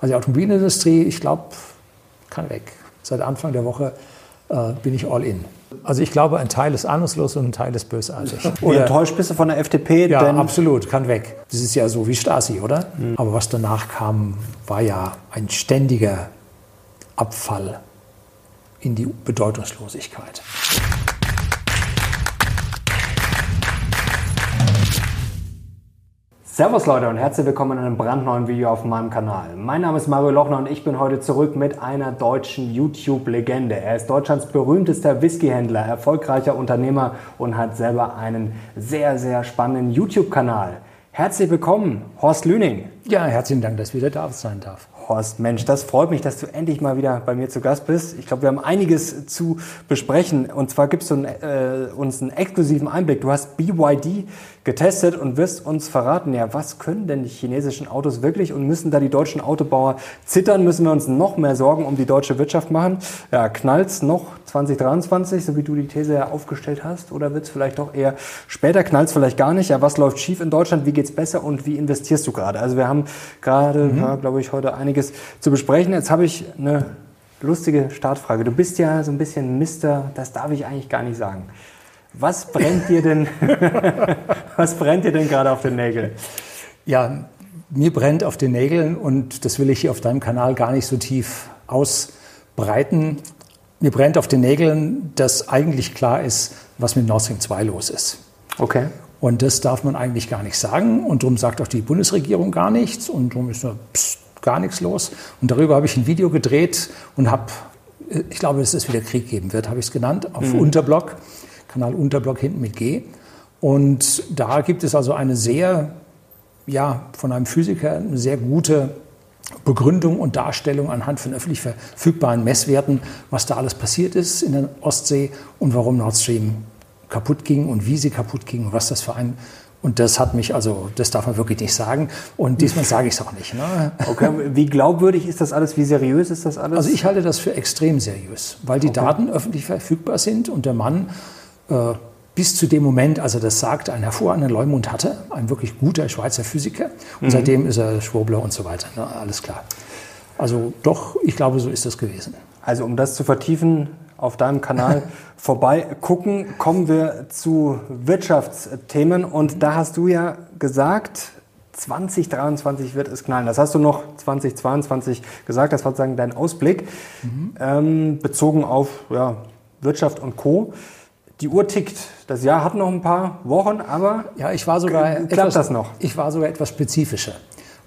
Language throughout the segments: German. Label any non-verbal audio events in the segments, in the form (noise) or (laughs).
Also die Automobilindustrie, ich glaube, kann weg. Seit Anfang der Woche äh, bin ich all in. Also ich glaube, ein Teil ist ahnungslos und ein Teil ist bösartig. (laughs) Wie enttäuscht bist du von der FDP? Ja, absolut, kann weg. Das ist ja so wie Stasi, oder? Mhm. Aber was danach kam, war ja ein ständiger Abfall in die Bedeutungslosigkeit. Servus Leute und herzlich willkommen in einem brandneuen Video auf meinem Kanal. Mein Name ist Mario Lochner und ich bin heute zurück mit einer deutschen YouTube-Legende. Er ist Deutschlands berühmtester Whiskyhändler, erfolgreicher Unternehmer und hat selber einen sehr, sehr spannenden YouTube-Kanal. Herzlich willkommen, Horst Lüning. Ja, herzlichen Dank, dass ich wieder da sein darf. Horst, Mensch, das freut mich, dass du endlich mal wieder bei mir zu Gast bist. Ich glaube, wir haben einiges zu besprechen. Und zwar gibst du äh, uns einen exklusiven Einblick. Du hast BYD getestet und wirst uns verraten, ja, was können denn die chinesischen Autos wirklich und müssen da die deutschen Autobauer zittern? Müssen wir uns noch mehr Sorgen um die deutsche Wirtschaft machen? Ja, knallt's noch 2023, so wie du die These ja aufgestellt hast? Oder wird's vielleicht doch eher später? Knallt's vielleicht gar nicht? Ja, was läuft schief in Deutschland? Wie geht's besser und wie investierst du gerade? Also wir haben gerade, mhm. ja, glaube ich, heute einiges zu besprechen. Jetzt habe ich eine lustige Startfrage. Du bist ja so ein bisschen Mister, das darf ich eigentlich gar nicht sagen. Was brennt dir denn, (laughs) was brennt dir denn gerade auf den Nägeln? Ja, mir brennt auf den Nägeln und das will ich hier auf deinem Kanal gar nicht so tief ausbreiten. Mir brennt auf den Nägeln, dass eigentlich klar ist, was mit Nord Stream 2 los ist. Okay. Und das darf man eigentlich gar nicht sagen. Und darum sagt auch die Bundesregierung gar nichts. Und darum ist nur pst, gar nichts los. Und darüber habe ich ein Video gedreht und habe, ich glaube, dass es wieder Krieg geben wird, habe ich es genannt, auf mhm. Unterblock. Kanal Unterblock hinten mit G. Und da gibt es also eine sehr, ja, von einem Physiker eine sehr gute Begründung und Darstellung anhand von öffentlich verfügbaren Messwerten, was da alles passiert ist in der Ostsee und warum Nord Stream kaputt ging und wie sie kaputt ging und was das für ein und das hat mich, also das darf man wirklich nicht sagen. Und diesmal sage ich es auch nicht. Ne? Okay, wie glaubwürdig ist das alles? Wie seriös ist das alles? Also ich halte das für extrem seriös, weil die okay. Daten öffentlich verfügbar sind und der Mann bis zu dem Moment, als er das sagte, einen hervorragenden Leumund hatte, ein wirklich guter Schweizer Physiker. Und mhm. seitdem ist er Schwurbler und so weiter. Ne? Alles klar. Also doch, ich glaube, so ist das gewesen. Also um das zu vertiefen, auf deinem Kanal (laughs) vorbei gucken, kommen wir zu Wirtschaftsthemen. Und da hast du ja gesagt, 2023 wird es knallen. Das hast du noch 2022 gesagt, das war sozusagen dein Ausblick, mhm. ähm, bezogen auf ja, Wirtschaft und Co die Uhr tickt. Das Jahr hat noch ein paar Wochen, aber ja, ich war sogar klappt etwas, das noch? Ich war sogar etwas spezifischer.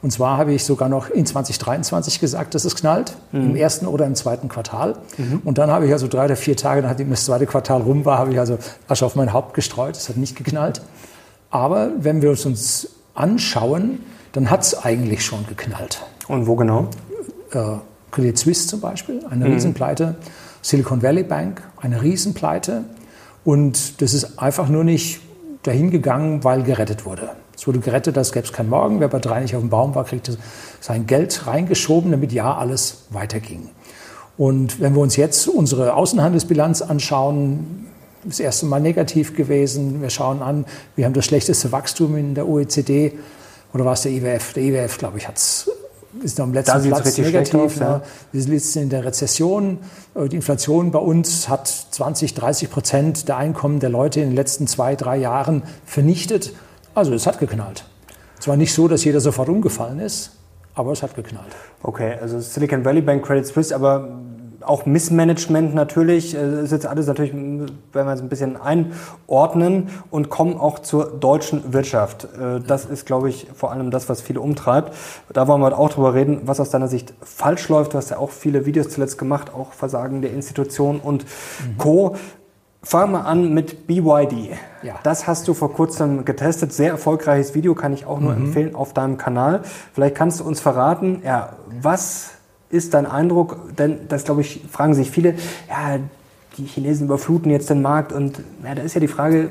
Und zwar habe ich sogar noch in 2023 gesagt, dass es knallt, mhm. im ersten oder im zweiten Quartal. Mhm. Und dann habe ich also drei oder vier Tage, nachdem das zweite Quartal rum war, habe ich also Asche auf mein Haupt gestreut. Es hat nicht geknallt. Aber wenn wir es uns anschauen, dann hat es eigentlich schon geknallt. Und wo genau? Äh, Credit Suisse zum Beispiel, eine mhm. Riesenpleite. Silicon Valley Bank, eine Riesenpleite. Und das ist einfach nur nicht dahin gegangen, weil gerettet wurde. Es wurde gerettet, als gäbe es keinen Morgen. Wer bei drei nicht auf dem Baum war, kriegte sein Geld reingeschoben, damit ja alles weiterging. Und wenn wir uns jetzt unsere Außenhandelsbilanz anschauen, das erste Mal negativ gewesen. Wir schauen an, wir haben das schlechteste Wachstum in der OECD. Oder war es der IWF? Der IWF, glaube ich, hat es ist am letzten da Platz negativ. Aus, ja. Wir sitzen in der Rezession. Äh, die Inflation bei uns hat 20, 30 Prozent der Einkommen der Leute in den letzten zwei, drei Jahren vernichtet. Also es hat geknallt. Zwar nicht so, dass jeder sofort umgefallen ist, aber es hat geknallt. Okay, also Silicon Valley Bank, Credit Suisse, aber auch Missmanagement natürlich, äh, ist jetzt alles natürlich, wenn wir es ein bisschen einordnen und kommen auch zur deutschen Wirtschaft. Äh, das ist, glaube ich, vor allem das, was viele umtreibt. Da wollen wir heute auch drüber reden, was aus deiner Sicht falsch läuft. Du hast ja auch viele Videos zuletzt gemacht, auch Versagen der Institutionen und mhm. Co. Fangen wir an mit BYD. Ja. Das hast du vor kurzem getestet. Sehr erfolgreiches Video, kann ich auch nur mhm. empfehlen auf deinem Kanal. Vielleicht kannst du uns verraten, ja, was ist dein Eindruck? Denn das, glaube ich, fragen sich viele, ja, die Chinesen überfluten jetzt den Markt und ja, da ist ja die Frage,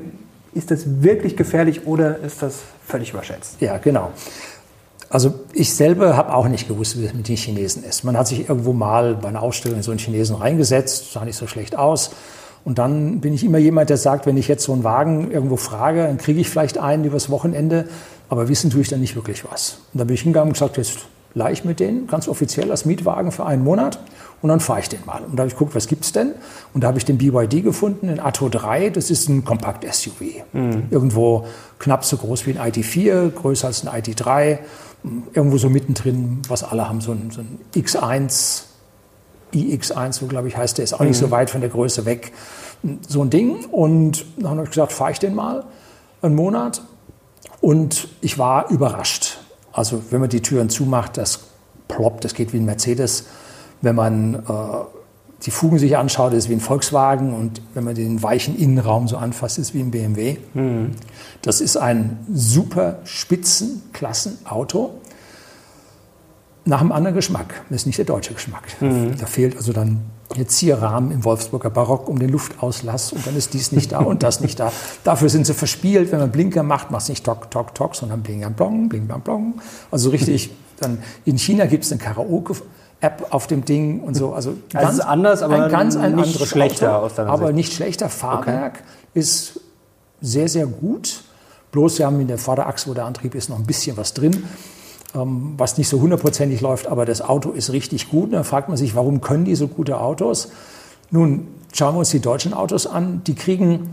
ist das wirklich gefährlich oder ist das völlig überschätzt? Ja, genau. Also ich selber habe auch nicht gewusst, wie das mit den Chinesen ist. Man hat sich irgendwo mal bei einer Ausstellung in so einen Chinesen reingesetzt, sah nicht so schlecht aus. Und dann bin ich immer jemand, der sagt, wenn ich jetzt so einen Wagen irgendwo frage, dann kriege ich vielleicht einen übers Wochenende, aber wissen tue ich dann nicht wirklich was. Und da bin ich hingegangen und gesagt, jetzt leihe ich mir den ganz offiziell als Mietwagen für einen Monat und dann fahre ich den mal. Und da habe ich geguckt, was gibt es denn? Und da habe ich den BYD gefunden, den Atto 3, das ist ein Kompakt-SUV. Mhm. Irgendwo knapp so groß wie ein ID4, größer als ein ID3, irgendwo so mittendrin, was alle haben, so ein, so ein X1, iX1, so glaube ich heißt der, ist auch mhm. nicht so mhm. weit von der Größe weg. So ein Ding. Und dann habe ich gesagt, fahre ich den mal einen Monat. Und ich war überrascht. Also wenn man die Türen zumacht, das ploppt, das geht wie ein Mercedes. Wenn man äh, die Fugen sich anschaut, ist es wie ein Volkswagen und wenn man den weichen Innenraum so anfasst, ist es wie ein BMW. Mhm. Das ist ein super Spitzenklassenauto nach einem anderen Geschmack. Das ist nicht der deutsche Geschmack. Mhm. Da fehlt also dann der Zierrahmen im Wolfsburger Barock um den Luftauslass und dann ist dies nicht da und das nicht da. Dafür sind sie verspielt. Wenn man Blinker macht, macht es nicht Tok, Tok, Tok, sondern Bling, Blong, Bling, Blang, Blong. Also richtig, dann in China gibt es eine Karaoke-App auf dem Ding und so. Also, also ganz, anders, aber ein ganz ein nicht anderes schlechter Auto, aus aber Sicht. nicht schlechter. Fahrwerk okay. ist sehr, sehr gut. Bloß wir haben in der Vorderachse, wo der Antrieb ist, noch ein bisschen was drin. Ähm, was nicht so hundertprozentig läuft, aber das Auto ist richtig gut. Und dann fragt man sich, warum können die so gute Autos? Nun, schauen wir uns die deutschen Autos an. Die kriegen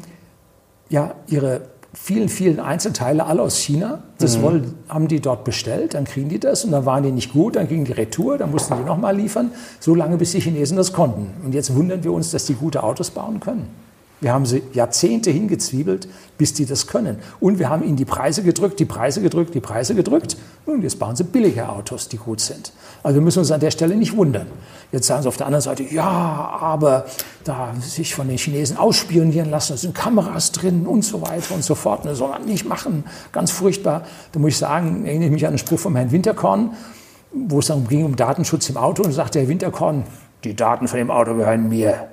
ja ihre vielen, vielen Einzelteile alle aus China. Das mhm. wollen, haben die dort bestellt, dann kriegen die das und dann waren die nicht gut, dann ging die Retour, dann mussten die nochmal liefern, so lange bis die Chinesen das konnten. Und jetzt wundern wir uns, dass die gute Autos bauen können. Wir haben sie Jahrzehnte hingezwiebelt, bis die das können. Und wir haben ihnen die Preise gedrückt, die Preise gedrückt, die Preise gedrückt. Und jetzt bauen sie billige Autos, die gut sind. Also wir müssen uns an der Stelle nicht wundern. Jetzt sagen sie auf der anderen Seite, ja, aber da sich von den Chinesen ausspionieren lassen, da sind Kameras drin und so weiter und so fort. Das soll man nicht machen. Ganz furchtbar. Da muss ich sagen, erinnere ich mich an einen Spruch von Herrn Winterkorn, wo es dann ging um Datenschutz im Auto und sagte Herr Winterkorn, die Daten von dem Auto gehören mir.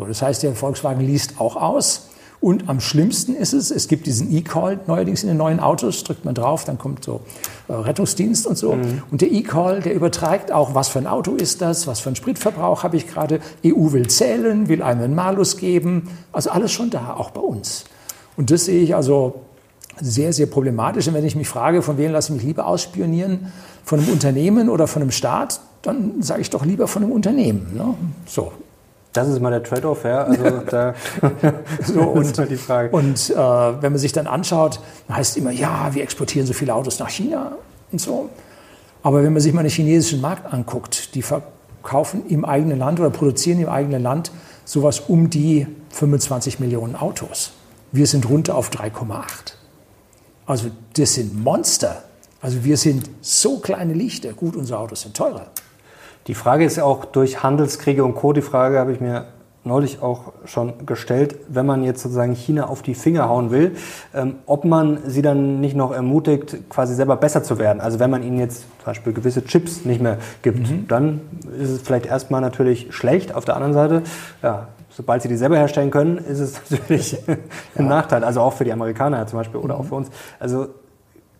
So, das heißt, der Volkswagen liest auch aus. Und am schlimmsten ist es, es gibt diesen E-Call neuerdings in den neuen Autos, drückt man drauf, dann kommt so äh, Rettungsdienst und so. Mhm. Und der E-Call, der überträgt auch, was für ein Auto ist das, was für ein Spritverbrauch habe ich gerade. EU will zählen, will einem einen Malus geben. Also alles schon da, auch bei uns. Und das sehe ich also sehr, sehr problematisch. Und wenn ich mich frage, von wem lasse ich mich lieber ausspionieren, von einem Unternehmen oder von einem Staat, dann sage ich doch lieber von einem Unternehmen. Ne? So, das ist mal der Trade-off, ja. Also (laughs) da (laughs) so, und, die Frage. Und äh, wenn man sich dann anschaut, heißt es immer, ja, wir exportieren so viele Autos nach China und so. Aber wenn man sich mal den chinesischen Markt anguckt, die verkaufen im eigenen Land oder produzieren im eigenen Land sowas um die 25 Millionen Autos. Wir sind runter auf 3,8. Also das sind Monster. Also wir sind so kleine Lichter. Gut, unsere Autos sind teurer. Die Frage ist ja auch durch Handelskriege und Co. Die Frage habe ich mir neulich auch schon gestellt, wenn man jetzt sozusagen China auf die Finger hauen will, ähm, ob man sie dann nicht noch ermutigt, quasi selber besser zu werden. Also wenn man ihnen jetzt zum Beispiel gewisse Chips nicht mehr gibt, mhm. dann ist es vielleicht erstmal natürlich schlecht. Auf der anderen Seite, ja, sobald sie die selber herstellen können, ist es (laughs) natürlich ein ja. Nachteil. Also auch für die Amerikaner zum Beispiel oder mhm. auch für uns. Also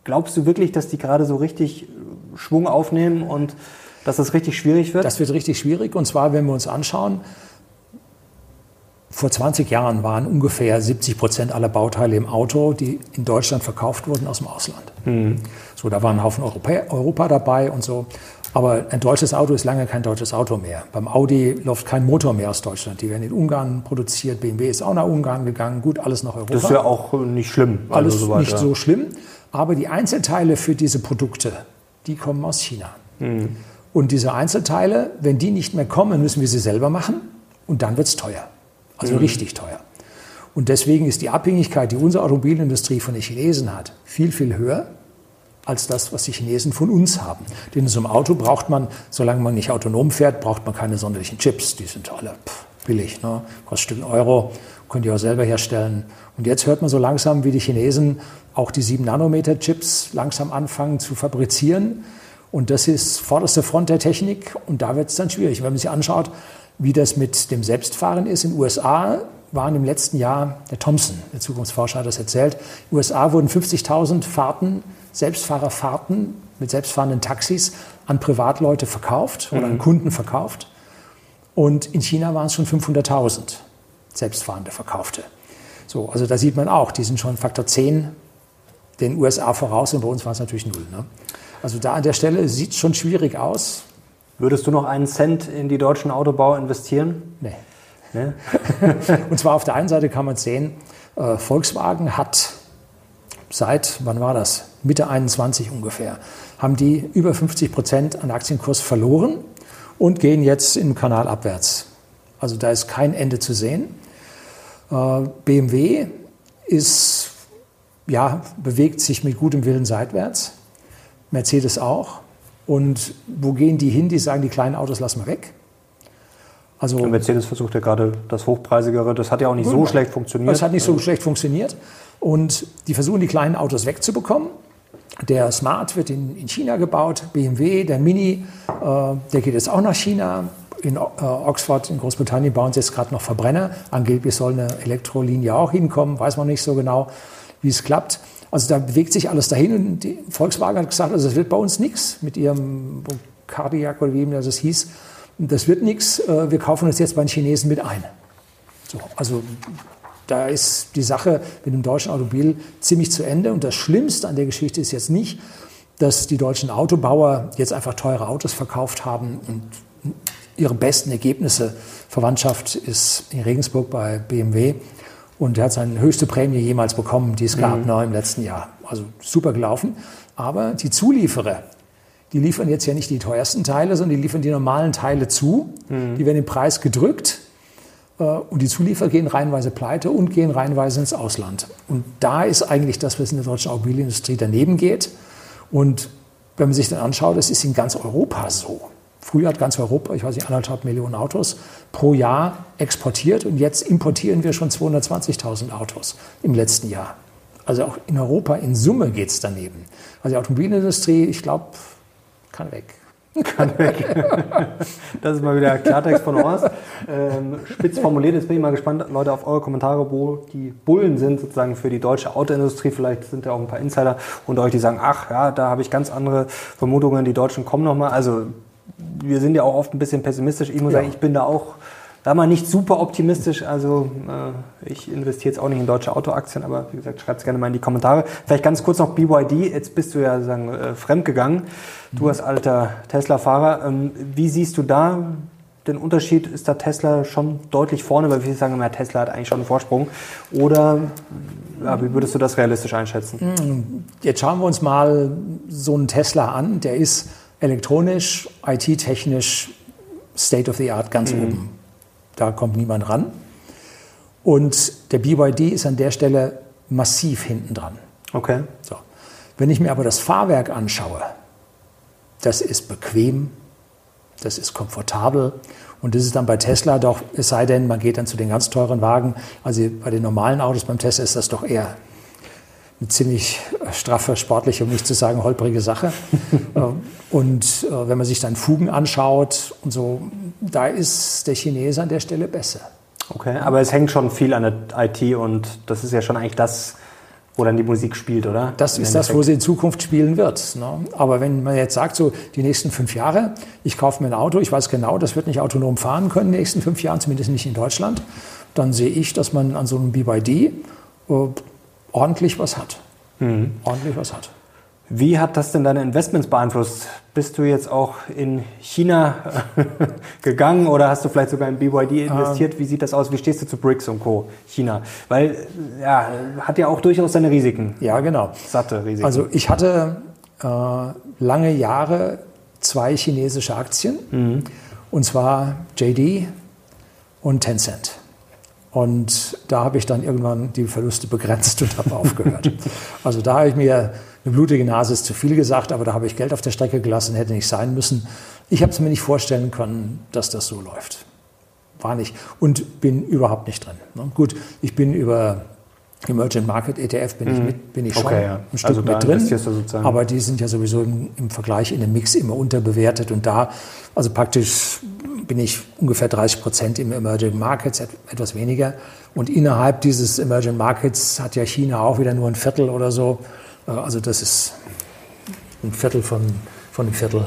glaubst du wirklich, dass die gerade so richtig Schwung aufnehmen und dass das richtig schwierig wird? Das wird richtig schwierig. Und zwar, wenn wir uns anschauen, vor 20 Jahren waren ungefähr 70 Prozent aller Bauteile im Auto, die in Deutschland verkauft wurden, aus dem Ausland. Mhm. So, da waren ein Haufen Europa, Europa dabei und so. Aber ein deutsches Auto ist lange kein deutsches Auto mehr. Beim Audi läuft kein Motor mehr aus Deutschland. Die werden in Ungarn produziert. BMW ist auch nach Ungarn gegangen. Gut, alles nach Europa. Das ist ja auch nicht schlimm. Also alles so nicht so schlimm. Aber die Einzelteile für diese Produkte, die kommen aus China. Mhm. Und diese Einzelteile, wenn die nicht mehr kommen, müssen wir sie selber machen und dann wird es teuer. Also mhm. richtig teuer. Und deswegen ist die Abhängigkeit, die unsere Automobilindustrie von den Chinesen hat, viel, viel höher als das, was die Chinesen von uns haben. Denn in so einem Auto braucht man, solange man nicht autonom fährt, braucht man keine sonderlichen Chips. Die sind alle pff, billig, ne? kostet einen Euro, könnt ihr auch selber herstellen. Und jetzt hört man so langsam, wie die Chinesen auch die 7-Nanometer-Chips langsam anfangen zu fabrizieren. Und das ist vorderste Front der Technik und da wird es dann schwierig. Wenn man sich anschaut, wie das mit dem Selbstfahren ist, in den USA waren im letzten Jahr, der Thompson, der Zukunftsforscher hat das erzählt, in den USA wurden 50.000 Fahrten, Selbstfahrerfahrten mit selbstfahrenden Taxis an Privatleute verkauft oder an mhm. Kunden verkauft. Und in China waren es schon 500.000 selbstfahrende Verkaufte. So, also da sieht man auch, die sind schon Faktor 10 den USA voraus und bei uns war es natürlich null. Ne? Also da an der Stelle sieht es schon schwierig aus. Würdest du noch einen Cent in die deutschen Autobau investieren? Nee. nee? (laughs) Und zwar auf der einen Seite kann man sehen, äh, Volkswagen hat seit, wann war das? Mitte 21 ungefähr, haben die über 50 Prozent an Aktienkurs verloren und gehen jetzt im Kanal abwärts. Also da ist kein Ende zu sehen. Äh, BMW ist, ja, bewegt sich mit gutem Willen seitwärts. Mercedes auch. Und wo gehen die hin? Die sagen, die kleinen Autos lassen wir weg. Also, Mercedes versucht ja gerade das Hochpreisigere. Das hat ja auch nicht so schlecht funktioniert. Das hat nicht so schlecht funktioniert. Und die versuchen, die kleinen Autos wegzubekommen. Der Smart wird in, in China gebaut, BMW, der Mini, äh, der geht jetzt auch nach China. In äh, Oxford in Großbritannien bauen sie jetzt gerade noch Verbrenner. Angeblich soll eine Elektrolinie auch hinkommen, weiß man nicht so genau, wie es klappt. Also da bewegt sich alles dahin und Volkswagen hat gesagt, also es wird bei uns nichts mit ihrem Cardiac oder wie das es hieß. Das wird nichts, äh, wir kaufen uns jetzt bei den Chinesen mit ein. So, also da ist die Sache mit dem deutschen Automobil ziemlich zu Ende. Und das Schlimmste an der Geschichte ist jetzt nicht, dass die deutschen Autobauer jetzt einfach teure Autos verkauft haben und ihre besten Ergebnisse. Verwandtschaft ist in Regensburg bei BMW und er hat seine höchste Prämie jemals bekommen, die es gab mhm. noch im letzten Jahr. Also super gelaufen. Aber die Zulieferer, die liefern jetzt ja nicht die teuersten Teile, sondern die liefern die normalen Teile zu. Mhm. Die werden im Preis gedrückt äh, und die Zulieferer gehen reihenweise pleite und gehen reihenweise ins Ausland. Und da ist eigentlich das, was in der deutschen Automobilindustrie daneben geht. Und wenn man sich dann anschaut, es ist in ganz Europa so. Früher hat ganz Europa, ich weiß nicht, anderthalb Millionen Autos pro Jahr exportiert und jetzt importieren wir schon 220.000 Autos im letzten Jahr. Also auch in Europa in Summe geht es daneben. Also die Automobilindustrie, ich glaube, kann weg. (laughs) Kann weg. Das ist mal wieder Klartext von Horst. Ähm, spitz formuliert, jetzt bin ich mal gespannt, Leute, auf eure Kommentare, wo die Bullen sind sozusagen für die deutsche Autoindustrie. Vielleicht sind ja auch ein paar Insider unter euch, die sagen, ach ja, da habe ich ganz andere Vermutungen, die Deutschen kommen nochmal. Also wir sind ja auch oft ein bisschen pessimistisch. Ich muss ja. sagen, ich bin da auch da mal nicht super optimistisch. Also äh, ich investiere jetzt auch nicht in deutsche Autoaktien, aber wie gesagt, schreibt es gerne mal in die Kommentare. Vielleicht ganz kurz noch BYD. Jetzt bist du ja sozusagen äh, fremdgegangen. Du als alter Tesla-Fahrer. Ähm, wie siehst du da den Unterschied? Ist da Tesla schon deutlich vorne? Weil wir sagen immer, Tesla hat eigentlich schon einen Vorsprung. Oder ja, wie würdest du das realistisch einschätzen? Hm, jetzt schauen wir uns mal so einen Tesla an. Der ist elektronisch, IT-technisch State of the Art ganz mhm. oben da kommt niemand ran. Und der BYD ist an der Stelle massiv hinten dran. Okay. So. Wenn ich mir aber das Fahrwerk anschaue, das ist bequem, das ist komfortabel und das ist dann bei Tesla doch, es sei denn, man geht dann zu den ganz teuren Wagen. Also bei den normalen Autos beim Tesla ist das doch eher eine ziemlich straffe, sportliche, um nicht zu sagen holprige Sache. (laughs) Und äh, wenn man sich dann Fugen anschaut und so, da ist der Chinese an der Stelle besser. Okay, aber es hängt schon viel an der IT und das ist ja schon eigentlich das, wo dann die Musik spielt, oder? Das ist das, wo sie in Zukunft spielen wird. Ne? Aber wenn man jetzt sagt, so die nächsten fünf Jahre, ich kaufe mir ein Auto, ich weiß genau, das wird nicht autonom fahren können in den nächsten fünf Jahren, zumindest nicht in Deutschland, dann sehe ich, dass man an so einem BYD äh, ordentlich was hat. Mhm. Ordentlich was hat. Wie hat das denn deine Investments beeinflusst? Bist du jetzt auch in China (laughs) gegangen oder hast du vielleicht sogar in BYD investiert? Wie sieht das aus? Wie stehst du zu BRICS und Co. China? Weil, ja, hat ja auch durchaus seine Risiken. Ja, genau. Satte Risiken. Also ich hatte äh, lange Jahre zwei chinesische Aktien. Mhm. Und zwar JD und Tencent. Und da habe ich dann irgendwann die Verluste begrenzt und habe aufgehört. (laughs) Also da habe ich mir, eine blutige Nase ist zu viel gesagt, aber da habe ich Geld auf der Strecke gelassen, hätte nicht sein müssen. Ich habe es mir nicht vorstellen können, dass das so läuft. War nicht. Und bin überhaupt nicht drin. Ne? Gut, ich bin über Emerging Market ETF bin ich, mhm. mit, bin ich schon okay, ja. ein Stück also mit drin. Aber die sind ja sowieso im, im, Vergleich in dem Mix immer unterbewertet. Und da, also praktisch bin ich ungefähr 30 Prozent im Emerging Markets, etwas weniger. Und innerhalb dieses Emerging Markets hat ja China auch wieder nur ein Viertel oder so. Äh, also das ist ein Viertel von, von einem Viertel.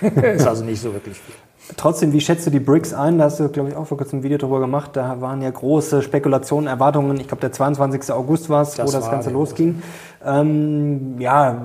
(laughs) ist also nicht so wirklich viel. Trotzdem, wie schätzt du die BRICS ein? Da hast du, glaube ich, auch vor kurzem ein Video darüber gemacht. Da waren ja große Spekulationen, Erwartungen. Ich glaube, der 22. August war es, wo das Ganze losging. Ähm, ja,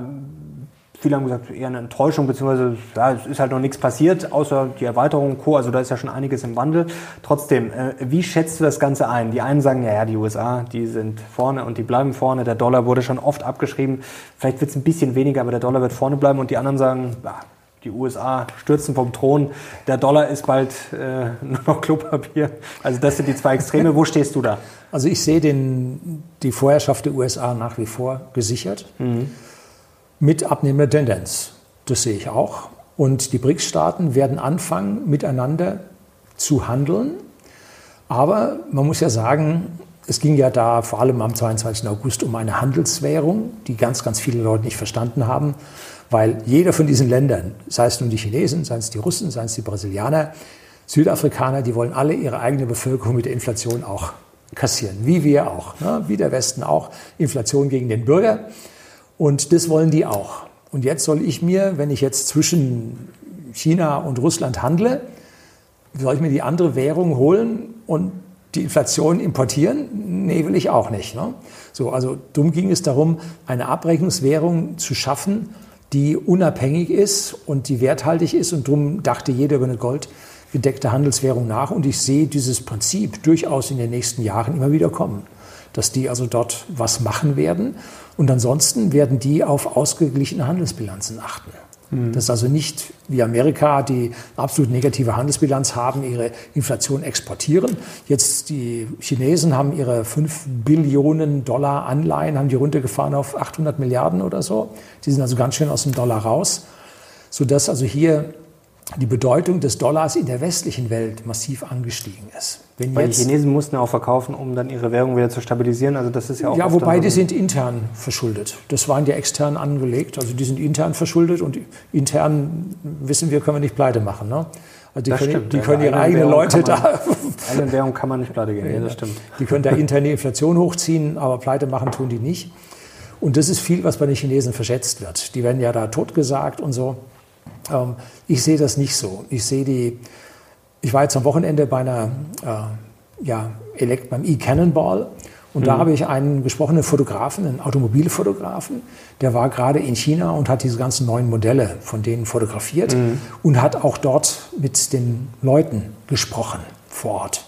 viele haben gesagt, eher eine Enttäuschung, beziehungsweise ja, es ist halt noch nichts passiert, außer die Erweiterung Co. Also da ist ja schon einiges im Wandel. Trotzdem, äh, wie schätzt du das Ganze ein? Die einen sagen, ja, ja, die USA, die sind vorne und die bleiben vorne. Der Dollar wurde schon oft abgeschrieben. Vielleicht wird es ein bisschen weniger, aber der Dollar wird vorne bleiben. Und die anderen sagen, ja, die USA stürzen vom Thron, der Dollar ist bald äh, (laughs) nur noch Klopapier. Also das sind die zwei Extreme. Wo stehst du da? Also ich sehe den, die Vorherrschaft der USA nach wie vor gesichert. Mhm mit abnehmender Tendenz. Das sehe ich auch. Und die BRICS-Staaten werden anfangen, miteinander zu handeln. Aber man muss ja sagen, es ging ja da vor allem am 22. August um eine Handelswährung, die ganz, ganz viele Leute nicht verstanden haben, weil jeder von diesen Ländern, sei es nun die Chinesen, sei es die Russen, sei es die Brasilianer, Südafrikaner, die wollen alle ihre eigene Bevölkerung mit der Inflation auch kassieren, wie wir auch, ne? wie der Westen auch, Inflation gegen den Bürger. Und das wollen die auch. Und jetzt soll ich mir, wenn ich jetzt zwischen China und Russland handle, soll ich mir die andere Währung holen und die Inflation importieren? Nee, will ich auch nicht. Ne? So, also dumm ging es darum, eine Abrechnungswährung zu schaffen, die unabhängig ist und die werthaltig ist. Und darum dachte jeder über eine goldgedeckte Handelswährung nach. Und ich sehe dieses Prinzip durchaus in den nächsten Jahren immer wieder kommen, dass die also dort was machen werden. Und ansonsten werden die auf ausgeglichene Handelsbilanzen achten. Mhm. Das ist also nicht wie Amerika, die absolut negative Handelsbilanz haben, ihre Inflation exportieren. Jetzt die Chinesen haben ihre 5 Billionen Dollar Anleihen, haben die runtergefahren auf 800 Milliarden oder so. Die sind also ganz schön aus dem Dollar raus, sodass also hier die Bedeutung des Dollars in der westlichen Welt massiv angestiegen ist. Wenn Weil die Chinesen mussten auch verkaufen, um dann ihre Währung wieder zu stabilisieren. Also das ist ja auch. Ja, wobei die sind intern verschuldet. Das waren ja extern angelegt. Also die sind intern verschuldet und intern wissen wir, können wir nicht pleite machen. Ne? Also die das können, stimmt, die können ihre eigenen Leute man, da. Eigene Währung kann man nicht pleite gehen. Ja, das stimmt. Die können da interne Inflation hochziehen, aber pleite machen tun die nicht. Und das ist viel, was bei den Chinesen verschätzt wird. Die werden ja da totgesagt und so. Ähm, ich sehe das nicht so. Ich sehe die, ich war jetzt am Wochenende bei einer, äh, ja, Elekt beim E-Cannonball und mhm. da habe ich einen gesprochenen Fotografen, einen Automobilfotografen, der war gerade in China und hat diese ganzen neuen Modelle von denen fotografiert mhm. und hat auch dort mit den Leuten gesprochen vor Ort.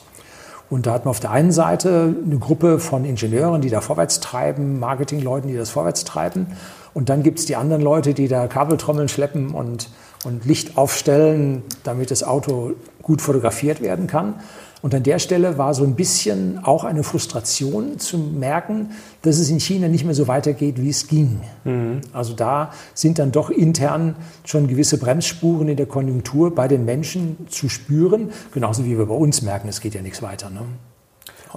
Und da hat man auf der einen Seite eine Gruppe von Ingenieuren, die da vorwärts treiben, Marketingleuten, die das vorwärts treiben. Und dann gibt es die anderen Leute, die da Kabeltrommeln schleppen und, und Licht aufstellen, damit das Auto gut fotografiert werden kann. Und an der Stelle war so ein bisschen auch eine Frustration zu merken, dass es in China nicht mehr so weitergeht, wie es ging. Mhm. Also da sind dann doch intern schon gewisse Bremsspuren in der Konjunktur bei den Menschen zu spüren, genauso wie wir bei uns merken, es geht ja nichts weiter. Ne?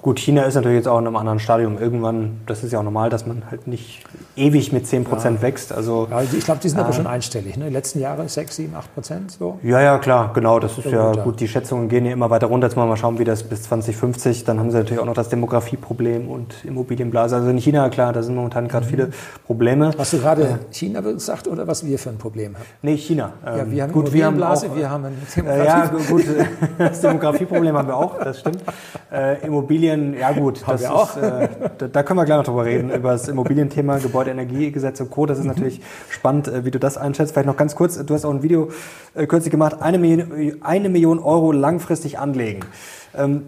Gut, China ist natürlich jetzt auch in einem anderen Stadium. Irgendwann, das ist ja auch normal, dass man halt nicht ewig mit 10 Prozent ja. wächst. Also, ja, ich glaube, die sind äh, aber schon einstellig. Ne? Die letzten Jahre 6, 7, 8 Prozent so. Ja, ja, klar, genau. Das ist ja, ja gut. Die Schätzungen gehen ja immer weiter runter. Jetzt mal, mal schauen, wie das bis 2050. Dann haben sie natürlich auch noch das Demografieproblem und Immobilienblase. Also in China, klar, da sind momentan gerade mhm. viele Probleme. Hast du gerade äh, China gesagt oder was wir für ein Problem haben? Nee, China. Ja, wir haben gut, Immobilienblase, wir haben, auch, wir haben ein Demografie Ja, gut, (laughs) das Demografieproblem haben wir auch, das stimmt. Äh, Immobilien, ja gut, das ist, äh, da, da, können wir gleich noch drüber reden, über das Immobilienthema, Gebäudeenergiegesetz und Co. Das ist mhm. natürlich spannend, äh, wie du das einschätzt. Vielleicht noch ganz kurz, du hast auch ein Video äh, kürzlich gemacht, eine Million, eine Million Euro langfristig anlegen. Ähm,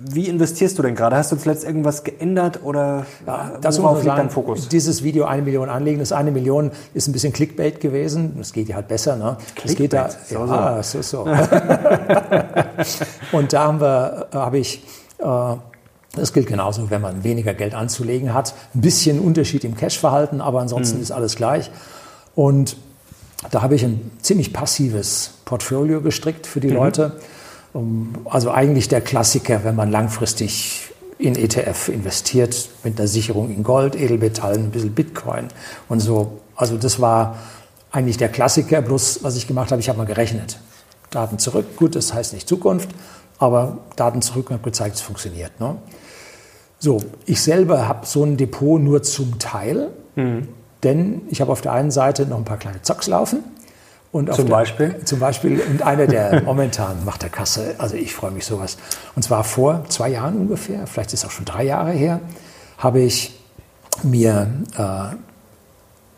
wie investierst du denn gerade? Hast du zuletzt irgendwas geändert oder ja, das worauf liegt sagen, dein Fokus? Dieses Video eine Million anlegen, das eine Million ist ein bisschen Clickbait gewesen. Das geht ja halt besser, ne? Das geht da, so, ja, so. so, so. (laughs) Und da haben wir, habe ich äh, das gilt genauso, wenn man weniger Geld anzulegen hat. Ein bisschen Unterschied im Cashverhalten, aber ansonsten mhm. ist alles gleich. Und da habe ich ein ziemlich passives Portfolio gestrickt für die mhm. Leute. Also eigentlich der Klassiker, wenn man langfristig in ETF investiert, mit einer Sicherung in Gold, Edelmetallen, ein bisschen Bitcoin und so. Also das war eigentlich der Klassiker, bloß was ich gemacht habe, ich habe mal gerechnet. Daten zurück, gut, das heißt nicht Zukunft, aber Daten zurück und habe gezeigt, es funktioniert. Ne? So, ich selber habe so ein Depot nur zum Teil, mhm. denn ich habe auf der einen Seite noch ein paar kleine Zocks laufen. Und zum der, Beispiel? Zum Beispiel, und einer, der (laughs) momentan macht der Kasse, also ich freue mich sowas. Und zwar vor zwei Jahren ungefähr, vielleicht ist es auch schon drei Jahre her, habe ich mir äh,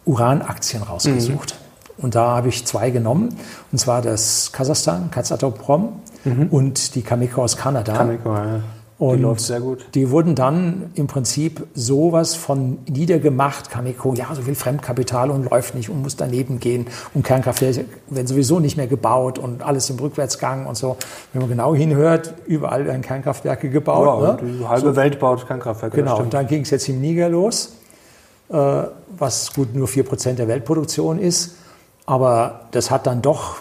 Uranaktien rausgesucht. Mhm. Und da habe ich zwei genommen, und zwar das Kasachstan, Kazatomprom mhm. und die Cameco aus Kanada. Cameco, ja. Und die läuft sehr gut. Die wurden dann im Prinzip sowas von niedergemacht. Cameco, ja, so viel Fremdkapital und läuft nicht und muss daneben gehen. Und Kernkraftwerke werden sowieso nicht mehr gebaut und alles im Rückwärtsgang und so. Wenn man genau hinhört, überall werden Kernkraftwerke gebaut. Ja, ne? Die halbe so. Welt baut Kernkraftwerke. Genau, und dann ging es jetzt im Niger los, äh, was gut nur 4% der Weltproduktion ist. Aber das hat dann doch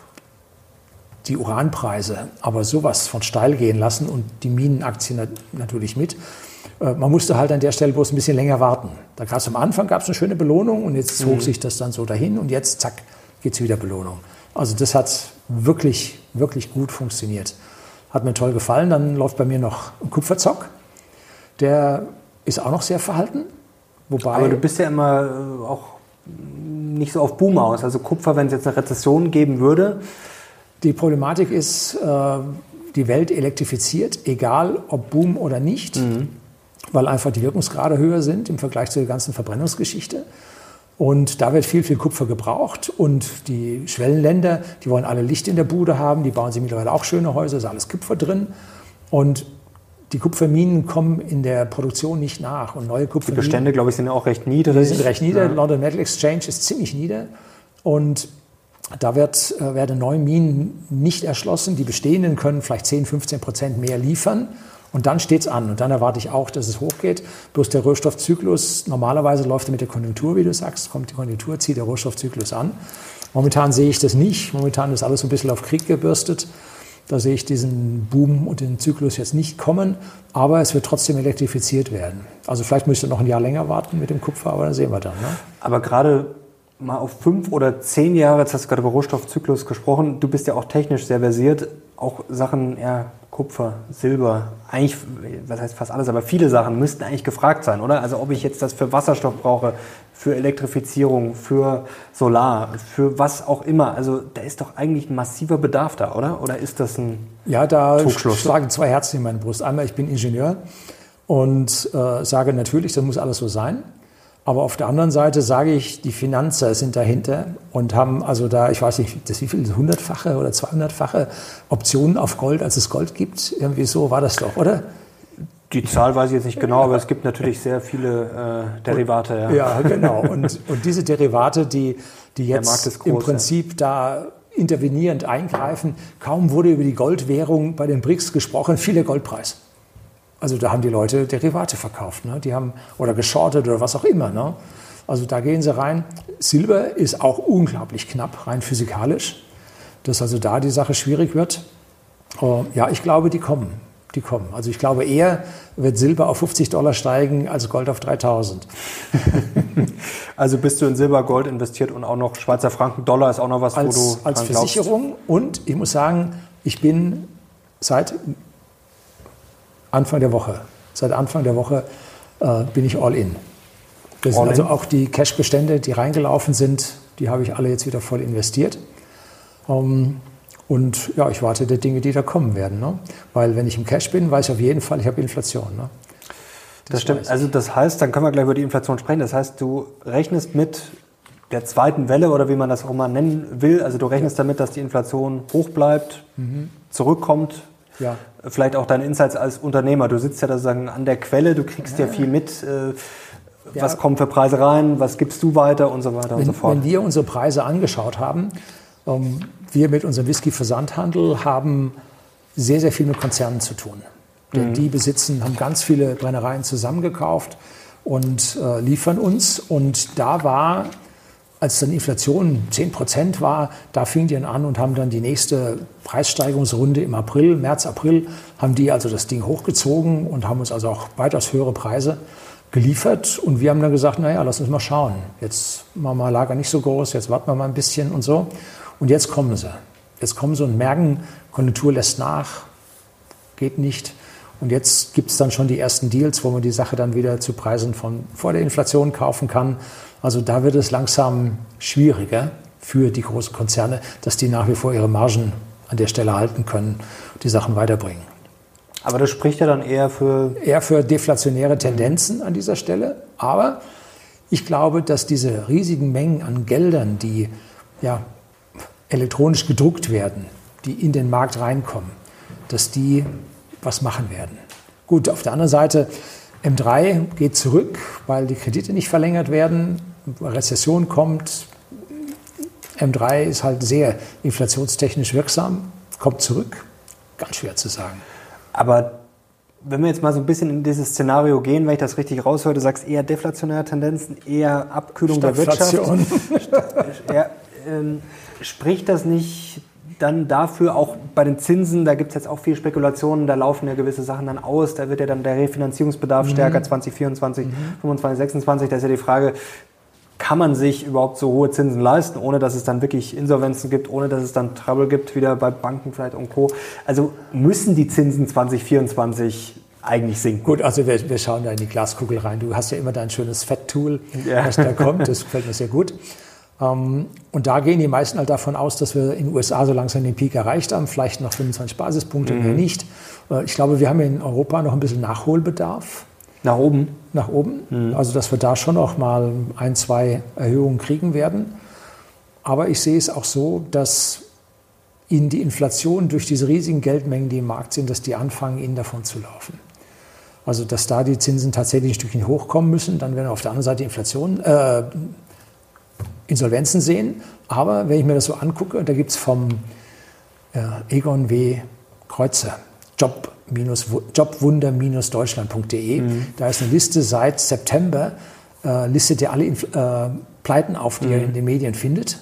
die Uranpreise aber sowas von steil gehen lassen und die Minenaktien natürlich mit. Äh, man musste halt an der Stelle bloß ein bisschen länger warten. Da gab es am Anfang gab's eine schöne Belohnung und jetzt zog mhm. sich das dann so dahin und jetzt zack geht es wieder Belohnung. Also das hat wirklich wirklich gut funktioniert. Hat mir toll gefallen. Dann läuft bei mir noch ein Kupferzock. Der ist auch noch sehr verhalten. Wobei Aber du bist ja immer äh, auch nicht so auf Boom aus. Also Kupfer, wenn es jetzt eine Rezession geben würde, die Problematik ist, äh, die Welt elektrifiziert, egal ob Boom oder nicht, mhm. weil einfach die Wirkungsgrade höher sind im Vergleich zur ganzen Verbrennungsgeschichte. Und da wird viel, viel Kupfer gebraucht. Und die Schwellenländer, die wollen alle Licht in der Bude haben, die bauen sich mittlerweile auch schöne Häuser, ist alles Kupfer drin. Und die Kupferminen kommen in der Produktion nicht nach. Und neue Kupferminen. Die Bestände, glaube ich, sind auch recht niedrig. Die sind recht nieder. Ja. London Metal Exchange ist ziemlich nieder. Und da wird, äh, werden neue Minen nicht erschlossen. Die bestehenden können vielleicht 10, 15 Prozent mehr liefern. Und dann steht es an. Und dann erwarte ich auch, dass es hochgeht. Bloß der Rohstoffzyklus, normalerweise läuft er mit der Konjunktur, wie du sagst, kommt die Konjunktur, zieht der Rohstoffzyklus an. Momentan sehe ich das nicht. Momentan ist alles so ein bisschen auf Krieg gebürstet. Da sehe ich diesen Boom und den Zyklus jetzt nicht kommen, aber es wird trotzdem elektrifiziert werden. Also vielleicht müsste noch ein Jahr länger warten mit dem Kupfer, aber dann sehen wir dann. Ne? Aber gerade mal auf fünf oder zehn Jahre, jetzt hast du gerade über Rohstoffzyklus gesprochen, du bist ja auch technisch sehr versiert, auch Sachen, ja, Kupfer, Silber, eigentlich, was heißt fast alles, aber viele Sachen müssten eigentlich gefragt sein, oder? Also ob ich jetzt das für Wasserstoff brauche, für Elektrifizierung, für Solar, für was auch immer. Also da ist doch eigentlich ein massiver Bedarf da, oder? Oder ist das ein Ja, da Trugschluss? schlagen zwei Herzen in meine Brust. Einmal, ich bin Ingenieur und äh, sage natürlich, das muss alles so sein. Aber auf der anderen Seite sage ich, die Finanzer sind dahinter und haben also da, ich weiß nicht, das wie viel, hundertfache oder zweihundertfache Optionen auf Gold, als es Gold gibt. Irgendwie so war das doch, oder? Die Zahl weiß ich jetzt nicht genau, aber es gibt natürlich sehr viele äh, Derivate. Ja, ja genau. Und, und diese Derivate, die, die jetzt groß, im Prinzip ja. da intervenierend eingreifen, kaum wurde über die Goldwährung bei den BRICS gesprochen, fiel der Goldpreis. Also da haben die Leute Derivate verkauft, ne? die haben oder geschortet oder was auch immer. Ne? Also da gehen sie rein. Silber ist auch unglaublich knapp, rein physikalisch, dass also da die Sache schwierig wird. Uh, ja, ich glaube, die kommen. Die kommen. Also ich glaube eher wird Silber auf 50 Dollar steigen als Gold auf 3000. (laughs) also bist du in Silber, Gold investiert und auch noch Schweizer Franken, Dollar ist auch noch was, als, wo du als Versicherung. Und ich muss sagen, ich bin seit Anfang der Woche. Seit Anfang der Woche äh, bin ich all in. Das all also in. auch die Cash-Bestände, die reingelaufen sind, die habe ich alle jetzt wieder voll investiert. Ähm, und ja, ich warte der Dinge, die da kommen werden. Ne? Weil wenn ich im Cash bin, weiß ich auf jeden Fall, ich habe Inflation. Ne? Das, das stimmt. Also das heißt, dann können wir gleich über die Inflation sprechen. Das heißt, du rechnest mit der zweiten Welle oder wie man das auch immer nennen will. Also du rechnest damit, dass die Inflation hoch bleibt, mhm. zurückkommt, ja. Vielleicht auch deine Insights als Unternehmer. Du sitzt ja da sozusagen an der Quelle, du kriegst ja, ja viel mit. Äh, was ja. kommen für Preise rein, was gibst du weiter und so weiter wenn, und so fort. Wenn wir unsere Preise angeschaut haben, ähm, wir mit unserem Whisky-Versandhandel haben sehr, sehr viel mit Konzernen zu tun. Denn mhm. die besitzen, haben ganz viele Brennereien zusammengekauft und äh, liefern uns. Und da war als dann Inflation 10 Prozent war, da fing die an und haben dann die nächste Preissteigerungsrunde im April, März, April, haben die also das Ding hochgezogen und haben uns also auch weitaus höhere Preise geliefert. Und wir haben dann gesagt, naja, lass uns mal schauen. Jetzt machen wir Lager nicht so groß, jetzt warten wir mal ein bisschen und so. Und jetzt kommen sie. Jetzt kommen sie und merken, Konjunktur lässt nach, geht nicht. Und jetzt gibt es dann schon die ersten Deals, wo man die Sache dann wieder zu Preisen von vor der Inflation kaufen kann. Also da wird es langsam schwieriger für die großen Konzerne, dass die nach wie vor ihre Margen an der Stelle halten können, die Sachen weiterbringen. Aber das spricht ja dann eher für... Eher für deflationäre Tendenzen an dieser Stelle. Aber Ich glaube, dass diese riesigen Mengen an Geldern, die ja, elektronisch gedruckt werden, die in den Markt reinkommen, dass die was machen werden. Gut, auf der anderen Seite, M3 geht zurück, weil die Kredite nicht verlängert werden, Rezession kommt. M3 ist halt sehr inflationstechnisch wirksam, kommt zurück. Ganz schwer zu sagen. Aber wenn wir jetzt mal so ein bisschen in dieses Szenario gehen, wenn ich das richtig raushöre, du sagst eher deflationäre Tendenzen, eher Abkühlung der Wirtschaft. (laughs) ja, ähm, spricht das nicht dann dafür auch bei den Zinsen, da gibt es jetzt auch viel Spekulationen, da laufen ja gewisse Sachen dann aus, da wird ja dann der Refinanzierungsbedarf mhm. stärker 2024, mhm. 25, 26, da ist ja die Frage, kann man sich überhaupt so hohe Zinsen leisten, ohne dass es dann wirklich Insolvenzen gibt, ohne dass es dann Trouble gibt, wieder bei Banken vielleicht und Co. Also müssen die Zinsen 2024 eigentlich sinken? Gut, also wir, wir schauen da in die Glaskugel rein. Du hast ja immer dein schönes Fett-Tool, ja. was da kommt. (laughs) Das gefällt mir sehr gut. Ähm, und da gehen die meisten halt davon aus, dass wir in den USA so langsam den Peak erreicht haben, vielleicht noch 25 Basispunkte, mhm. mehr nicht. Äh, ich glaube, wir haben in Europa noch ein bisschen Nachholbedarf. Nach oben? Nach oben. Mhm. Also, dass wir da schon noch mal ein, zwei Erhöhungen kriegen werden. Aber ich sehe es auch so, dass ihnen die Inflation durch diese riesigen Geldmengen, die im Markt sind, dass die anfangen, ihnen davon zu laufen. Also, dass da die Zinsen tatsächlich ein Stückchen hochkommen müssen, dann werden wir auf der anderen Seite Inflation, äh, Insolvenzen sehen. Aber wenn ich mir das so angucke, da gibt es vom äh, Egon W. Kreuzer, Job jobwunder-deutschland.de. Mhm. Da ist eine Liste seit September, äh, listet er alle äh, Pleiten auf, die mhm. er in den Medien findet.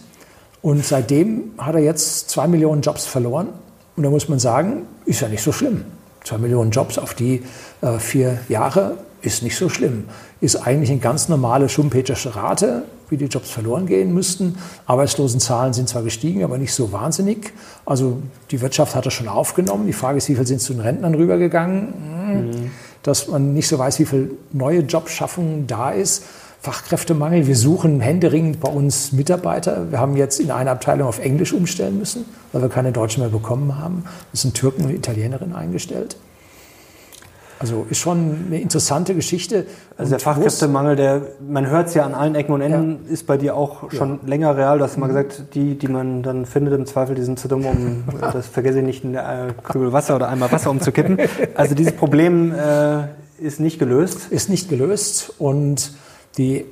Und seitdem hat er jetzt zwei Millionen Jobs verloren. Und da muss man sagen, ist ja nicht so schlimm. Zwei Millionen Jobs auf die äh, vier Jahre ist nicht so schlimm. Ist eigentlich eine ganz normale Schumpetersche Rate, wie die Jobs verloren gehen müssten. Arbeitslosenzahlen sind zwar gestiegen, aber nicht so wahnsinnig. Also die Wirtschaft hat das schon aufgenommen. Die Frage ist, wie viel sind zu den Rentnern rübergegangen? Mhm. Dass man nicht so weiß, wie viel neue Jobschaffung da ist. Fachkräftemangel. Wir suchen händeringend bei uns Mitarbeiter. Wir haben jetzt in einer Abteilung auf Englisch umstellen müssen, weil wir keine Deutschen mehr bekommen haben. Es sind Türken und Italienerinnen eingestellt. Also ist schon eine interessante Geschichte. Also der Fachkräftemangel, der, man hört es ja an allen Ecken und Enden, ja. ist bei dir auch schon ja. länger real. Du hast mal gesagt, die, die man dann findet im Zweifel, die sind zu dumm, um, (laughs) das vergesse ich nicht, ein Krügel Wasser oder einmal Wasser umzukippen. Also dieses Problem äh, ist nicht gelöst. Ist nicht gelöst und die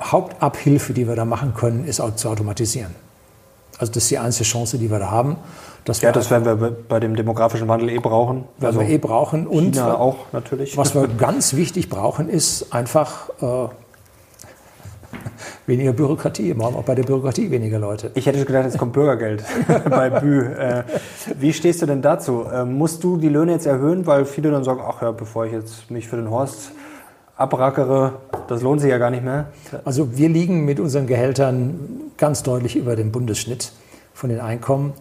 Hauptabhilfe, die wir da machen können, ist auch zu automatisieren. Also das ist die einzige Chance, die wir da haben. Das ja, das werden wir bei dem demografischen Wandel eh brauchen. Also wir eh brauchen. Und China auch natürlich. Was wir (laughs) ganz wichtig brauchen, ist einfach äh, weniger Bürokratie. Wir haben auch bei der Bürokratie weniger Leute. Ich hätte gedacht, es kommt Bürgergeld (laughs) bei Bü. Äh, wie stehst du denn dazu? Äh, musst du die Löhne jetzt erhöhen, weil viele dann sagen, ach ja, bevor ich jetzt mich für den Horst abrackere, das lohnt sich ja gar nicht mehr? Also wir liegen mit unseren Gehältern ganz deutlich über dem Bundesschnitt von den Einkommen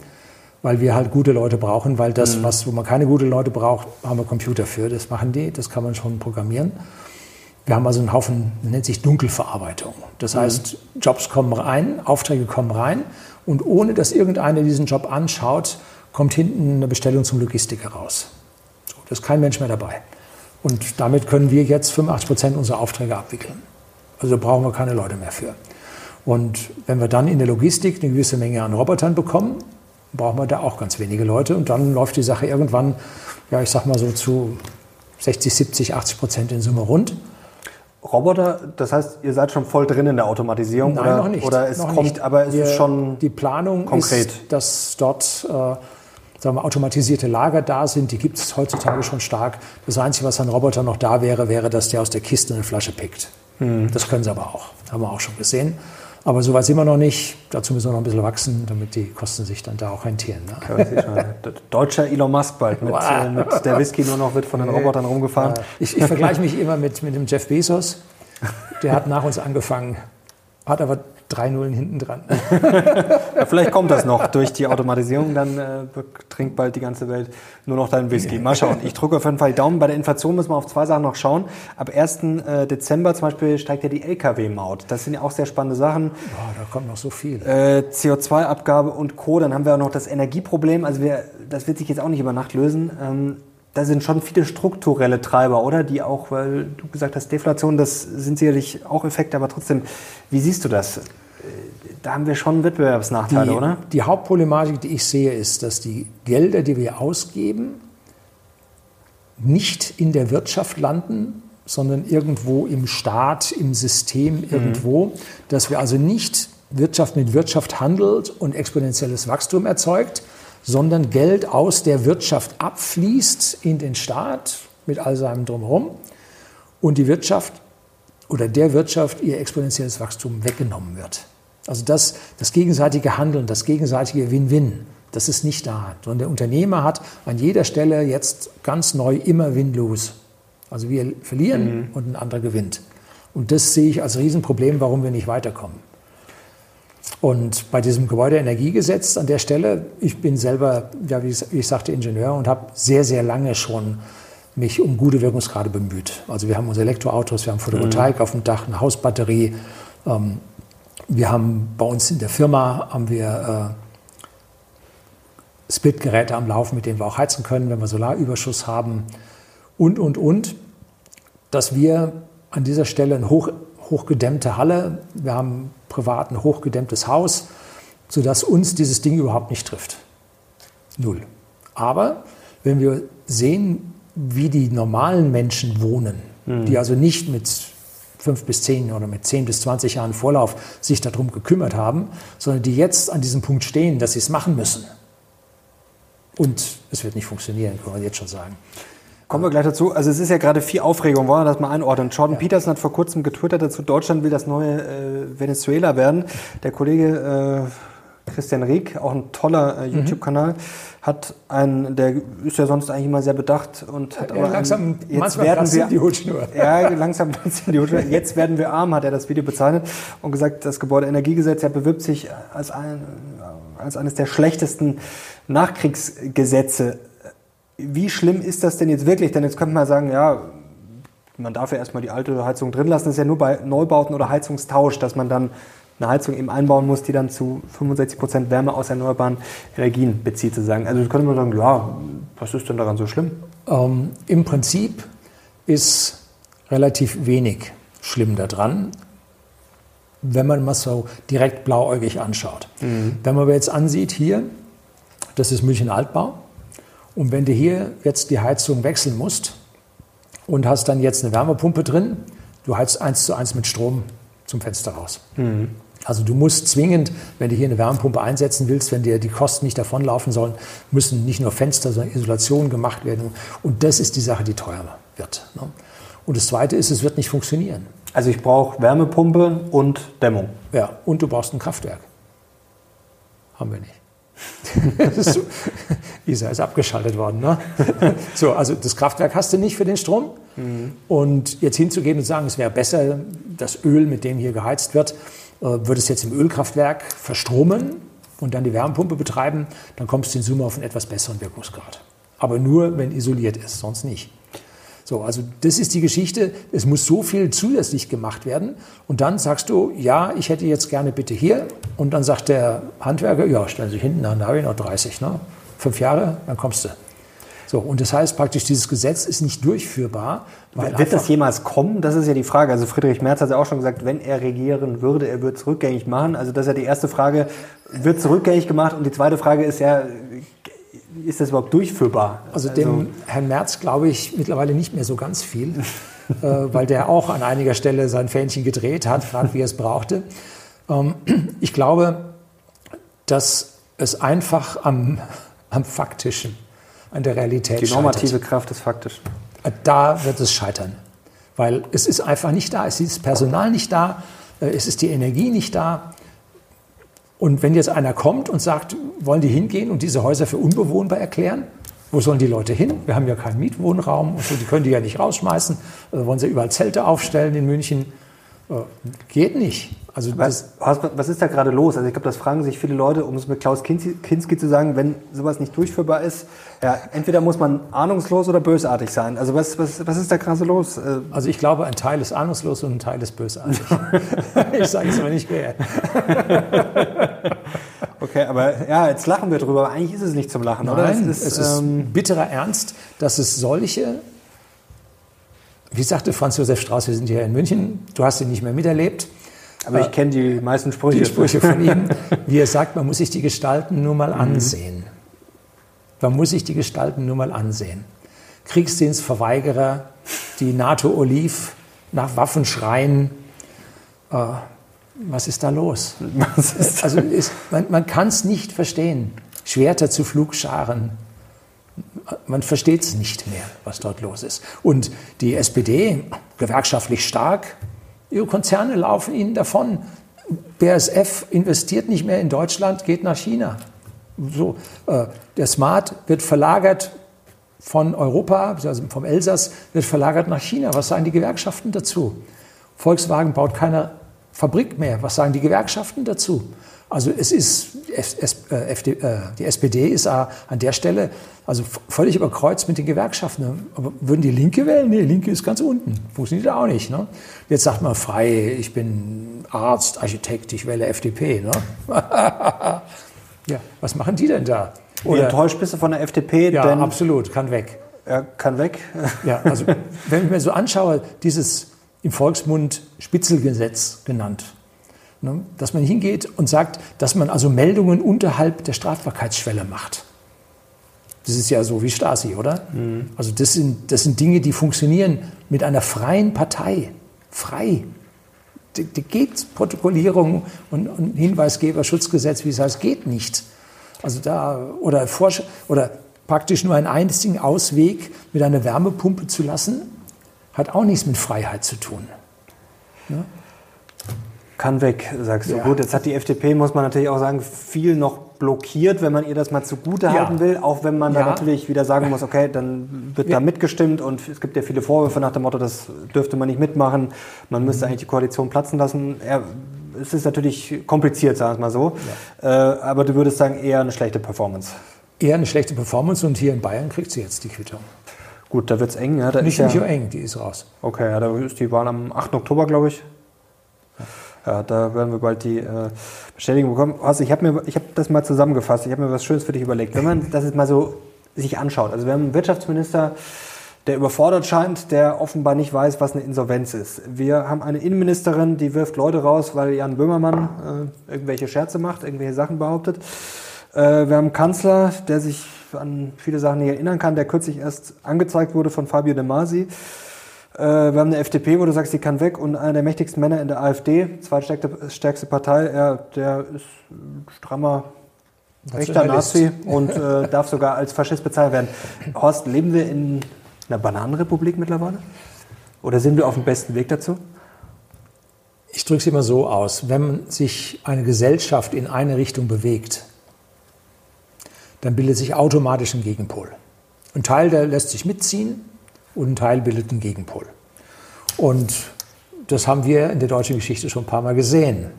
weil wir halt gute Leute brauchen, weil das, mhm. was, wo man keine guten Leute braucht, haben wir Computer für. Das machen die, das kann man schon programmieren. Wir haben also einen Haufen, nennt sich Dunkelverarbeitung. Das mhm. heißt, Jobs kommen rein, Aufträge kommen rein und ohne dass irgendeiner diesen Job anschaut, kommt hinten eine Bestellung zum Logistiker raus. So, da ist kein Mensch mehr dabei. Und damit können wir jetzt 85 Prozent unserer Aufträge abwickeln. Also da brauchen wir keine Leute mehr für. Und wenn wir dann in der Logistik eine gewisse Menge an Robotern bekommen, brauchen wir da auch ganz wenige Leute. Und dann läuft die Sache irgendwann, ja, ich sag mal so zu 60, 70, 80 Prozent in Summe rund. Roboter, das heißt, ihr seid schon voll drin in der Automatisierung? Nein, oder, noch nicht. Oder es noch kommt, nicht. aber es Wir, ist schon Die Planung konkret. ist, dass dort äh, sagen wir, automatisierte Lager da sind. Die gibt es heutzutage schon stark. Das Einzige, was an Roboter noch da wäre, wäre, dass der aus der Kiste eine Flasche pickt. Hm. Das können sie aber auch. Haben wir auch schon gesehen. Aber so weit sind wir noch nicht. Dazu müssen wir noch ein bisschen wachsen, damit die Kosten sich dann da auch rentieren. Ne? Deutscher Elon Musk bald, mit, äh, mit, der Whisky nur noch wird von den Robotern rumgefahren. Ich, ich vergleiche mich immer mit, mit dem Jeff Bezos. Der hat nach uns angefangen, hat aber drei Nullen hinten dran. (laughs) (laughs) ja, vielleicht kommt das noch durch die Automatisierung, dann äh, trinkt bald die ganze Welt nur noch deinen Whisky. Mal schauen. Ich drücke auf jeden Fall die Daumen. Bei der Inflation müssen wir auf zwei Sachen noch schauen. Ab 1. Äh, Dezember zum Beispiel steigt ja die Lkw-Maut. Das sind ja auch sehr spannende Sachen. Boah, da kommt noch so viel. Äh, CO2-Abgabe und Co. Dann haben wir auch noch das Energieproblem. Also wir, das wird sich jetzt auch nicht über Nacht lösen. Ähm, da sind schon viele strukturelle Treiber, oder? Die auch, weil du gesagt hast, Deflation, das sind sicherlich auch Effekte, aber trotzdem, wie siehst du das? Da haben wir schon Wettbewerbsnachteile, die, oder? Die Hauptproblematik, die ich sehe, ist, dass die Gelder, die wir ausgeben, nicht in der Wirtschaft landen, sondern irgendwo im Staat, im System, mhm. irgendwo. Mhm. Dass wir also nicht Wirtschaft mit Wirtschaft handelt und exponentielles Wachstum erzeugt, sondern Geld aus der Wirtschaft abfließt in den Staat mit all seinem Drumherum und die Wirtschaft oder der Wirtschaft ihr exponentielles Wachstum weggenommen wird. Also das, das gegenseitige Handeln, das gegenseitige Win-Win, das ist nicht da. Sondern der Unternehmer hat an jeder Stelle jetzt ganz neu immer Win-Lose. Also wir verlieren mhm. und ein anderer gewinnt. Und das sehe ich als Riesenproblem, warum wir nicht weiterkommen. Und bei diesem Gebäudeenergiegesetz an der Stelle, ich bin selber, ja, wie ich sagte, Ingenieur und habe sehr, sehr lange schon mich um gute Wirkungsgrade bemüht. Also wir haben unsere Elektroautos, wir haben Photovoltaik mhm. auf dem Dach, eine Hausbatterie. Ähm, wir haben bei uns in der Firma haben wir äh, Splitgeräte am Laufen, mit denen wir auch heizen können, wenn wir Solarüberschuss haben und, und, und, dass wir an dieser Stelle eine hoch, hochgedämmte Halle, wir haben privat ein hochgedämmtes Haus, sodass uns dieses Ding überhaupt nicht trifft. Null. Aber wenn wir sehen, wie die normalen Menschen wohnen, mhm. die also nicht mit fünf bis zehn oder mit zehn bis zwanzig Jahren Vorlauf sich darum gekümmert haben, sondern die jetzt an diesem Punkt stehen, dass sie es machen müssen. Und es wird nicht funktionieren, kann man jetzt schon sagen. Kommen wir gleich dazu. Also es ist ja gerade viel Aufregung, wollen wir das mal einordnen. Jordan ja. Peterson hat vor kurzem getwittert dazu, Deutschland will das neue äh, Venezuela werden. Der Kollege äh, Christian Rieck, auch ein toller äh, mhm. YouTube-Kanal, hat einen, der ist ja sonst eigentlich immer sehr bedacht und hat ja, aber langsam, einen, jetzt werden wir die Hutschnur. (laughs) Ja, langsam die Hutschnur. Jetzt werden wir arm, hat er das Video bezeichnet und gesagt, das Gebäudeenergiegesetz ja bewirbt sich als, ein, als eines der schlechtesten Nachkriegsgesetze wie schlimm ist das denn jetzt wirklich? Denn jetzt könnte man sagen, ja, man darf ja erstmal die alte Heizung drin lassen. Das ist ja nur bei Neubauten oder Heizungstausch, dass man dann eine Heizung eben einbauen muss, die dann zu 65 Prozent Wärme aus erneuerbaren Energien bezieht, sozusagen. Also könnte man sagen, ja, was ist denn daran so schlimm? Ähm, Im Prinzip ist relativ wenig schlimm daran, wenn man mal so direkt blauäugig anschaut. Mhm. Wenn man aber jetzt ansieht, hier, das ist München Altbau, und wenn du hier jetzt die Heizung wechseln musst und hast dann jetzt eine Wärmepumpe drin, du heizt eins zu eins mit Strom zum Fenster raus. Mhm. Also du musst zwingend, wenn du hier eine Wärmepumpe einsetzen willst, wenn dir die Kosten nicht davonlaufen sollen, müssen nicht nur Fenster, sondern Isolationen gemacht werden. Und das ist die Sache, die teuer wird. Ne? Und das Zweite ist, es wird nicht funktionieren. Also ich brauche Wärmepumpe und Dämmung. Ja, und du brauchst ein Kraftwerk. Haben wir nicht. (laughs) Isa ist abgeschaltet worden. Ne? (laughs) so, also das Kraftwerk hast du nicht für den Strom. Mhm. Und jetzt hinzugehen und sagen, es wäre besser, das Öl, mit dem hier geheizt wird, äh, würde es jetzt im Ölkraftwerk verstromen und dann die Wärmepumpe betreiben, dann kommst du in Summe auf einen etwas besseren Wirkungsgrad. Aber nur, wenn isoliert ist, sonst nicht. So, also das ist die Geschichte. Es muss so viel zusätzlich gemacht werden. Und dann sagst du, ja, ich hätte jetzt gerne bitte hier. Und dann sagt der Handwerker, ja, stellen Sie sich hinten an, da habe ich noch 30, ne? fünf Jahre, dann kommst du. So, und das heißt praktisch, dieses Gesetz ist nicht durchführbar. Wird das jemals kommen? Das ist ja die Frage. Also Friedrich Merz hat ja auch schon gesagt, wenn er regieren würde, er würde es rückgängig machen. Also das ist ja die erste Frage, wird es rückgängig gemacht? Und die zweite Frage ist ja, ist das überhaupt durchführbar? Also dem also, Herrn Merz glaube ich mittlerweile nicht mehr so ganz viel, (laughs) äh, weil der auch an einiger Stelle sein Fähnchen gedreht hat, gerade wie er es brauchte. Ähm, ich glaube, dass es einfach am, am Faktischen, an der Realität Die normative scheitert. Kraft des Faktischen. Äh, da wird es scheitern, weil es ist einfach nicht da, es ist das Personal nicht da, äh, es ist die Energie nicht da. Und wenn jetzt einer kommt und sagt, wollen die hingehen und diese Häuser für unbewohnbar erklären, wo sollen die Leute hin? Wir haben ja keinen Mietwohnraum und so, die können die ja nicht rausschmeißen. Äh, wollen sie überall Zelte aufstellen in München? Geht nicht. Also was, was, ist da gerade los? Also ich glaube, das fragen sich viele Leute, um es mit Klaus Kinski, zu sagen, wenn sowas nicht durchführbar ist, ja, entweder muss man ahnungslos oder bösartig sein. Also was, was, was ist da gerade los? Äh, also ich glaube, ein Teil ist ahnungslos und ein Teil ist bösartig. (laughs) ich sage es aber nicht wer. (laughs) okay. Aber ja, jetzt lachen wir drüber, aber eigentlich ist es nicht zum Lachen, Nein, oder? es ist, es ähm, ist bitterer Ernst, dass es solche, wie sagte Franz Josef Strauß, wir sind hier in München, du hast ihn nicht mehr miterlebt. Aber ich kenne die meisten Sprüche. Die Sprüche von ihm, wie er sagt, man muss sich die Gestalten nur mal mhm. ansehen. Man muss sich die Gestalten nur mal ansehen. Kriegsdienstverweigerer, die NATO-Oliv nach Waffen schreien. Äh, was ist da los? Ist also ist, man, man kann es nicht verstehen. Schwerter zu Flugscharen. Man versteht es nicht mehr, was dort los ist. Und die SPD, gewerkschaftlich stark, ihre Konzerne laufen ihnen davon. BASF investiert nicht mehr in Deutschland, geht nach China. So, äh, der Smart wird verlagert von Europa, also vom Elsass, wird verlagert nach China. Was sagen die Gewerkschaften dazu? Volkswagen baut keine Fabrik mehr. Was sagen die Gewerkschaften dazu? Also es ist, äh, äh, die SPD ist an der Stelle also völlig überkreuzt mit den Gewerkschaften. Ne? Aber würden die Linke wählen? Nee, Linke ist ganz unten. Funktioniert auch nicht. Ne? Jetzt sagt man frei, ich bin Arzt, Architekt, ich wähle FDP. Ne? (laughs) ja, was machen die denn da? Oder, Wie enttäuscht bist du von der FDP? Ja, absolut, kann weg. Er kann weg. ja, also wenn ich mir so anschaue, dieses im Volksmund Spitzelgesetz genannt. Ne? Dass man hingeht und sagt, dass man also Meldungen unterhalb der Strafbarkeitsschwelle macht. Das ist ja so wie Stasi, oder? Mhm. Also das sind, das sind Dinge, die funktionieren mit einer freien Partei. Frei. Die, die geht Protokollierung und, und Hinweisgeberschutzgesetz, wie es heißt, geht nicht. Also da, oder, oder praktisch nur einen einzigen Ausweg mit einer Wärmepumpe zu lassen, hat auch nichts mit Freiheit zu tun. Ja? Kann weg, sagst du. Ja. Gut, jetzt hat die FDP, muss man natürlich auch sagen, viel noch blockiert, wenn man ihr das mal zugute halten ja. will, auch wenn man ja. da natürlich wieder sagen muss, okay, dann wird da mitgestimmt und es gibt ja viele Vorwürfe nach dem Motto, das dürfte man nicht mitmachen, man müsste eigentlich die Koalition platzen lassen. es ist natürlich kompliziert, sagen wir mal so, äh, aber du würdest sagen, eher eine schlechte Performance. Eher eine schlechte Performance und hier in Bayern kriegt sie jetzt die Quittung. Gut, da wird es eng. Ja, da nicht, nicht ja, eng, die ist raus. Okay, ja, da ist die Wahl am 8. Oktober, glaube ich. Ja, da werden wir bald die äh, Bestätigung bekommen. Also ich habe hab das mal zusammengefasst. Ich habe mir was Schönes für dich überlegt. Wenn man das jetzt mal so sich anschaut. Also wir haben einen Wirtschaftsminister, der überfordert scheint, der offenbar nicht weiß, was eine Insolvenz ist. Wir haben eine Innenministerin, die wirft Leute raus, weil Jan Böhmermann äh, irgendwelche Scherze macht, irgendwelche Sachen behauptet. Äh, wir haben einen Kanzler, der sich an viele Sachen nicht erinnern kann, der kürzlich erst angezeigt wurde von Fabio De Masi. Äh, wir haben eine FDP, wo du sagst, die kann weg und einer der mächtigsten Männer in der AfD, zweitstärkste Partei, ja, der ist strammer rechter Nazi (laughs) und äh, darf sogar als Faschist bezahlt werden. Horst, leben wir in einer Bananenrepublik mittlerweile? Oder sind wir auf dem besten Weg dazu? Ich drücke es immer so aus, wenn sich eine Gesellschaft in eine Richtung bewegt, dann bildet sich automatisch ein Gegenpol. Ein Teil, der lässt sich mitziehen und ein Teil bildet einen Gegenpol. Und das haben wir in der deutschen Geschichte schon ein paar Mal gesehen.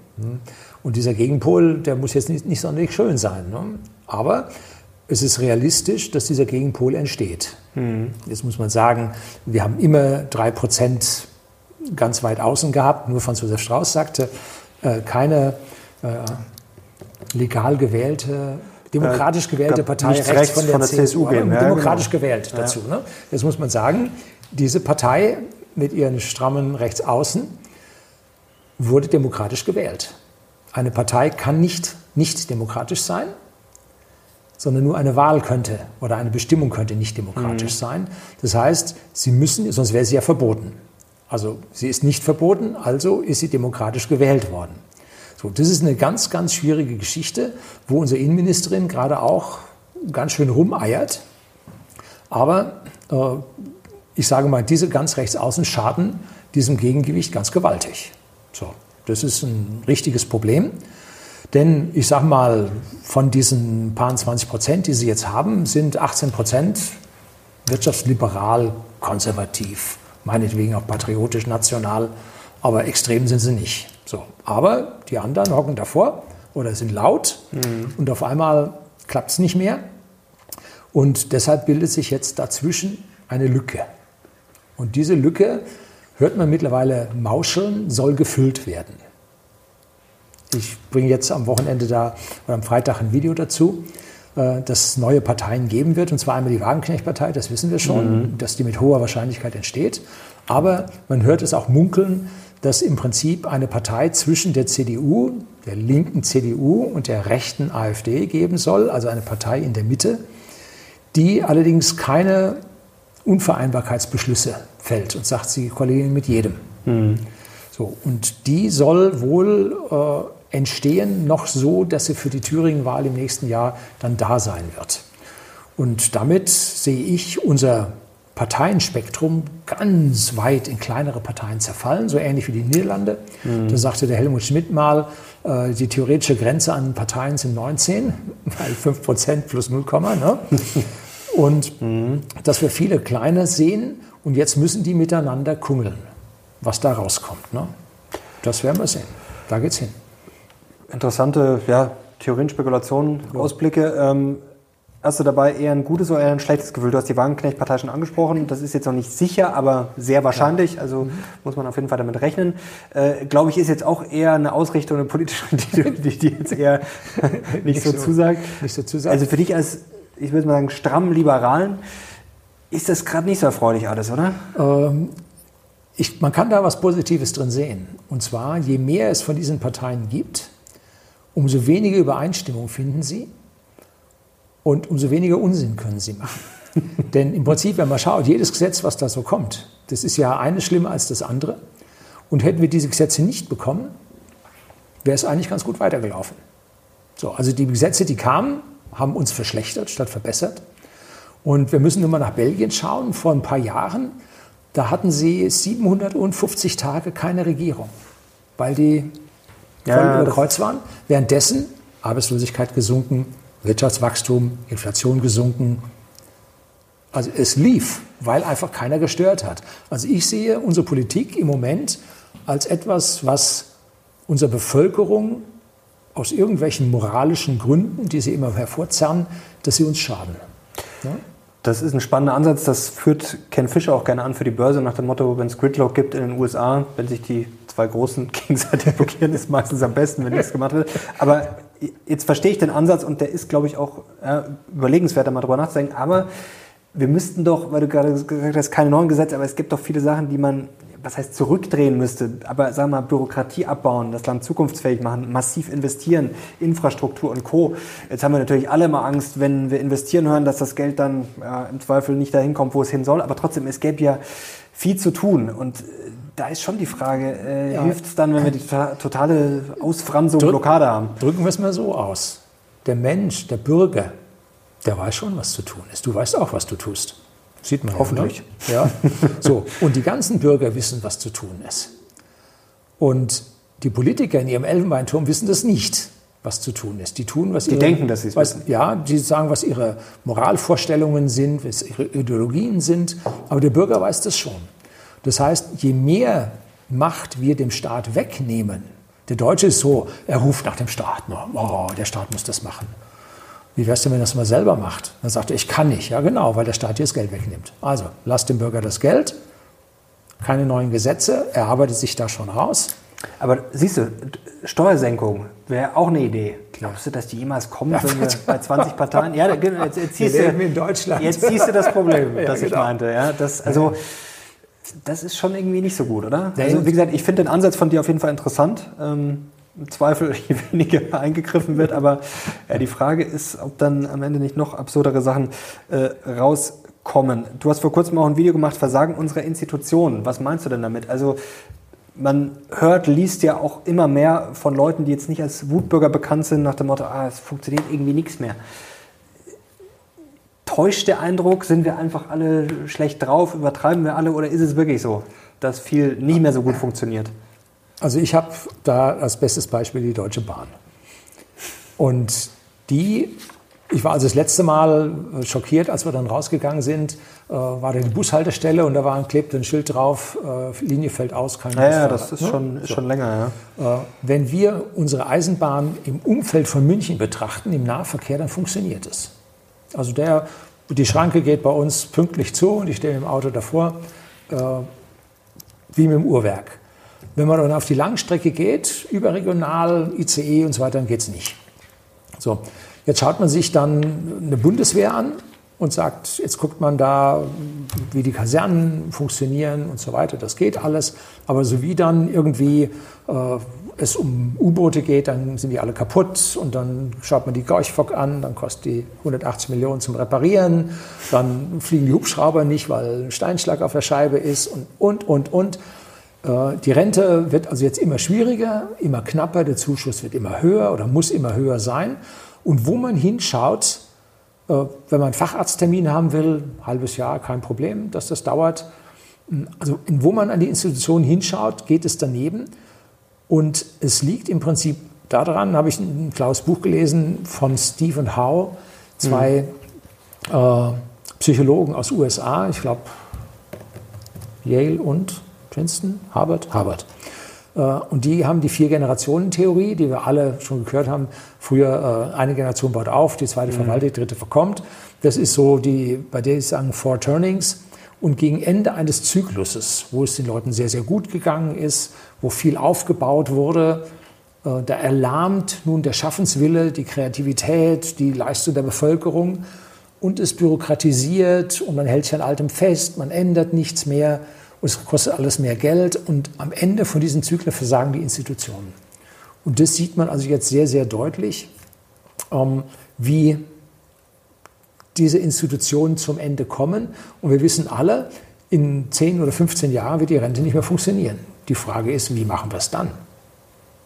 Und dieser Gegenpol, der muss jetzt nicht, nicht sonderlich schön sein. Ne? Aber es ist realistisch, dass dieser Gegenpol entsteht. Mhm. Jetzt muss man sagen, wir haben immer drei Prozent ganz weit außen gehabt. Nur Franz Josef Strauß sagte, äh, keine äh, legal gewählte demokratisch gewählte Partei rechts, rechts, von der, von der CSU, CSU gehen. Ja, demokratisch genau. gewählt dazu. Ne? Jetzt muss man sagen, diese Partei mit ihren strammen Rechtsaußen wurde demokratisch gewählt. Eine Partei kann nicht nicht demokratisch sein, sondern nur eine Wahl könnte oder eine Bestimmung könnte nicht demokratisch mhm. sein. Das heißt, sie müssen, sonst wäre sie ja verboten. Also sie ist nicht verboten, also ist sie demokratisch gewählt worden. So, das ist eine ganz, ganz schwierige Geschichte, wo unsere Innenministerin gerade auch ganz schön rumeiert. Aber äh, ich sage mal, diese ganz rechtsaußen schaden diesem Gegengewicht ganz gewaltig. So, das ist ein richtiges Problem. Denn ich sage mal, von diesen paar 20 Prozent, die Sie jetzt haben, sind 18 Prozent wirtschaftsliberal, konservativ, meinetwegen auch patriotisch, national, aber extrem sind sie nicht. So, aber die anderen hocken davor oder sind laut mhm. und auf einmal klappt es nicht mehr. Und deshalb bildet sich jetzt dazwischen eine Lücke. Und diese Lücke, hört man mittlerweile mauscheln, soll gefüllt werden. Ich bringe jetzt am Wochenende da oder am Freitag ein Video dazu, äh, dass es neue Parteien geben wird. Und zwar einmal die Wagenknecht-Partei, das wissen wir schon, mhm. dass die mit hoher Wahrscheinlichkeit entsteht. Aber man hört es auch munkeln, dass im Prinzip eine Partei zwischen der CDU, der linken CDU und der rechten AfD geben soll, also eine Partei in der Mitte, die allerdings keine Unvereinbarkeitsbeschlüsse fällt und sagt, sie koalieren mit jedem. Mhm. So, und die soll wohl äh, entstehen noch so, dass sie für die Thüringen-Wahl im nächsten Jahr dann da sein wird. Und damit sehe ich unser Parteienspektrum ganz weit in kleinere Parteien zerfallen, so ähnlich wie die Niederlande. Mhm. Da sagte der Helmut Schmidt mal, äh, die theoretische Grenze an Parteien sind 19, (laughs) weil 5 Prozent plus 0, ne? (laughs) Und mhm. dass wir viele kleine sehen und jetzt müssen die miteinander kungeln, was da rauskommt. Ne? Das werden wir sehen. Da geht's hin. Interessante ja, Theorien, Spekulationen, ja. Ausblicke. Ähm, hast du dabei eher ein gutes oder eher ein schlechtes Gefühl? Du hast die Wagenknecht-Partei schon angesprochen. Das ist jetzt noch nicht sicher, aber sehr wahrscheinlich. Also mhm. muss man auf jeden Fall damit rechnen. Äh, Glaube ich, ist jetzt auch eher eine Ausrichtung, eine politische, (laughs) die, die, die jetzt eher (laughs) nicht, nicht so, so zusagt. Nicht so zusagt. Also für dich als, ich würde mal sagen, stramm Liberalen, ist das gerade nicht so erfreulich alles, oder? Ähm, ich, man kann da was Positives drin sehen. Und zwar, je mehr es von diesen Parteien gibt, umso weniger Übereinstimmung finden sie und umso weniger Unsinn können sie machen. (laughs) Denn im Prinzip, wenn man schaut, jedes Gesetz, was da so kommt, das ist ja eines schlimmer als das andere. Und hätten wir diese Gesetze nicht bekommen, wäre es eigentlich ganz gut weitergelaufen. So, also die Gesetze, die kamen, haben uns verschlechtert statt verbessert. Und wir müssen nur mal nach Belgien schauen. Vor ein paar Jahren, da hatten sie 750 Tage keine Regierung, weil die voll ja, über Kreuz waren. Währenddessen Arbeitslosigkeit gesunken, Wirtschaftswachstum, Inflation gesunken. Also es lief, weil einfach keiner gestört hat. Also ich sehe unsere Politik im Moment als etwas, was unserer Bevölkerung aus irgendwelchen moralischen Gründen, die sie immer hervorzerren, dass sie uns schaden. Ja? Das ist ein spannender Ansatz. Das führt Ken Fischer auch gerne an für die Börse nach dem Motto, wenn es Gridlock gibt in den USA, wenn sich die zwei Großen (laughs) gegenseitig blockieren, ist meistens am besten, wenn nichts gemacht wird. Aber jetzt verstehe ich den Ansatz und der ist, glaube ich, auch ja, überlegenswert, da mal drüber nachzudenken. Aber wir müssten doch, weil du gerade gesagt hast, keine neuen Gesetze, aber es gibt doch viele Sachen, die man was heißt zurückdrehen müsste, aber sagen wir mal Bürokratie abbauen, das Land zukunftsfähig machen, massiv investieren, Infrastruktur und Co. Jetzt haben wir natürlich alle mal Angst, wenn wir investieren hören, dass das Geld dann ja, im Zweifel nicht dahin kommt, wo es hin soll. Aber trotzdem, es gäbe ja viel zu tun und äh, da ist schon die Frage, äh, ja. hilft es dann, wenn wir die totale Ausfranzung, Drück, Blockade haben? Drücken wir es mal so aus. Der Mensch, der Bürger, der weiß schon, was zu tun ist. Du weißt auch, was du tust. Sieht man hoffentlich. Ja, ne? ja. So. Und die ganzen Bürger wissen, was zu tun ist. Und die Politiker in ihrem Elfenbeinturm wissen das nicht, was zu tun ist. Die tun, was ihre, denken, dass sie es wissen. Ja, die sagen, was ihre Moralvorstellungen sind, was ihre Ideologien sind. Aber der Bürger weiß das schon. Das heißt, je mehr Macht wir dem Staat wegnehmen, der Deutsche ist so, er ruft nach dem Staat, oh, der Staat muss das machen. Wie wär's denn, wenn er das mal selber macht? Dann sagt er, ich kann nicht. Ja, genau, weil der Staat dir das Geld wegnimmt. Also, lasst dem Bürger das Geld, keine neuen Gesetze, er arbeitet sich da schon raus. Aber siehst du, Steuersenkung wäre auch eine Idee. Glaubst du, dass die jemals kommen, ja, wenn wir bei 20 Parteien? Ja, jetzt, jetzt, siehst, du, in Deutschland. jetzt siehst du das Problem, (laughs) ja, das ich genau. meinte. Ja, das, also, das ist schon irgendwie nicht so gut, oder? Also, wie gesagt, ich finde den Ansatz von dir auf jeden Fall interessant. Ähm, im Zweifel (laughs) je weniger eingegriffen wird. Aber ja, die Frage ist, ob dann am Ende nicht noch absurdere Sachen äh, rauskommen. Du hast vor kurzem auch ein Video gemacht, Versagen unserer Institutionen. Was meinst du denn damit? Also man hört, liest ja auch immer mehr von Leuten, die jetzt nicht als Wutbürger bekannt sind, nach dem Motto, ah, es funktioniert irgendwie nichts mehr. Täuscht der Eindruck, sind wir einfach alle schlecht drauf, übertreiben wir alle oder ist es wirklich so, dass viel nicht mehr so gut funktioniert? Also ich habe da als bestes Beispiel die Deutsche Bahn. Und die, ich war also das letzte Mal äh, schockiert, als wir dann rausgegangen sind, äh, war da die Bushaltestelle und da war ein, klebte ein Schild drauf, äh, Linie fällt aus, kein Ja, ja das ist, ne? schon, ist so. schon länger, ja. Wenn wir unsere Eisenbahn im Umfeld von München betrachten, im Nahverkehr, dann funktioniert es. Also der, die Schranke geht bei uns pünktlich zu und ich stehe im Auto davor, äh, wie mit dem Uhrwerk. Wenn man dann auf die Langstrecke geht, überregional, ICE und so weiter, dann geht es nicht. So, jetzt schaut man sich dann eine Bundeswehr an und sagt, jetzt guckt man da, wie die Kasernen funktionieren und so weiter. Das geht alles. Aber so wie dann irgendwie äh, es um U-Boote geht, dann sind die alle kaputt und dann schaut man die Gorchfock an, dann kostet die 180 Millionen zum Reparieren, dann fliegen die Hubschrauber nicht, weil ein Steinschlag auf der Scheibe ist und, und, und, und. Äh, die Rente wird also jetzt immer schwieriger, immer knapper, der Zuschuss wird immer höher oder muss immer höher sein. Und wo man hinschaut, äh, wenn man einen Facharzttermin haben will, halbes Jahr, kein Problem, dass das dauert. Also wo man an die Institution hinschaut, geht es daneben. Und es liegt im Prinzip daran, habe ich ein Klaus Buch gelesen von Stephen Howe, zwei mhm. äh, Psychologen aus USA, ich glaube Yale und Princeton, Harvard, Harvard. Äh, und die haben die Vier-Generationen-Theorie, die wir alle schon gehört haben. Früher äh, eine Generation baut auf, die zweite mhm. verwaltet, die dritte verkommt. Das ist so die, bei der ich sagen, Four Turnings. Und gegen Ende eines Zykluses, wo es den Leuten sehr, sehr gut gegangen ist, wo viel aufgebaut wurde, äh, da erlahmt nun der Schaffenswille, die Kreativität, die Leistung der Bevölkerung und es bürokratisiert und man hält sich an altem fest, man ändert nichts mehr und es kostet alles mehr Geld und am Ende von diesen Zyklen versagen die Institutionen. Und das sieht man also jetzt sehr, sehr deutlich, ähm, wie diese Institutionen zum Ende kommen. Und wir wissen alle, in 10 oder 15 Jahren wird die Rente nicht mehr funktionieren. Die Frage ist, wie machen wir es dann?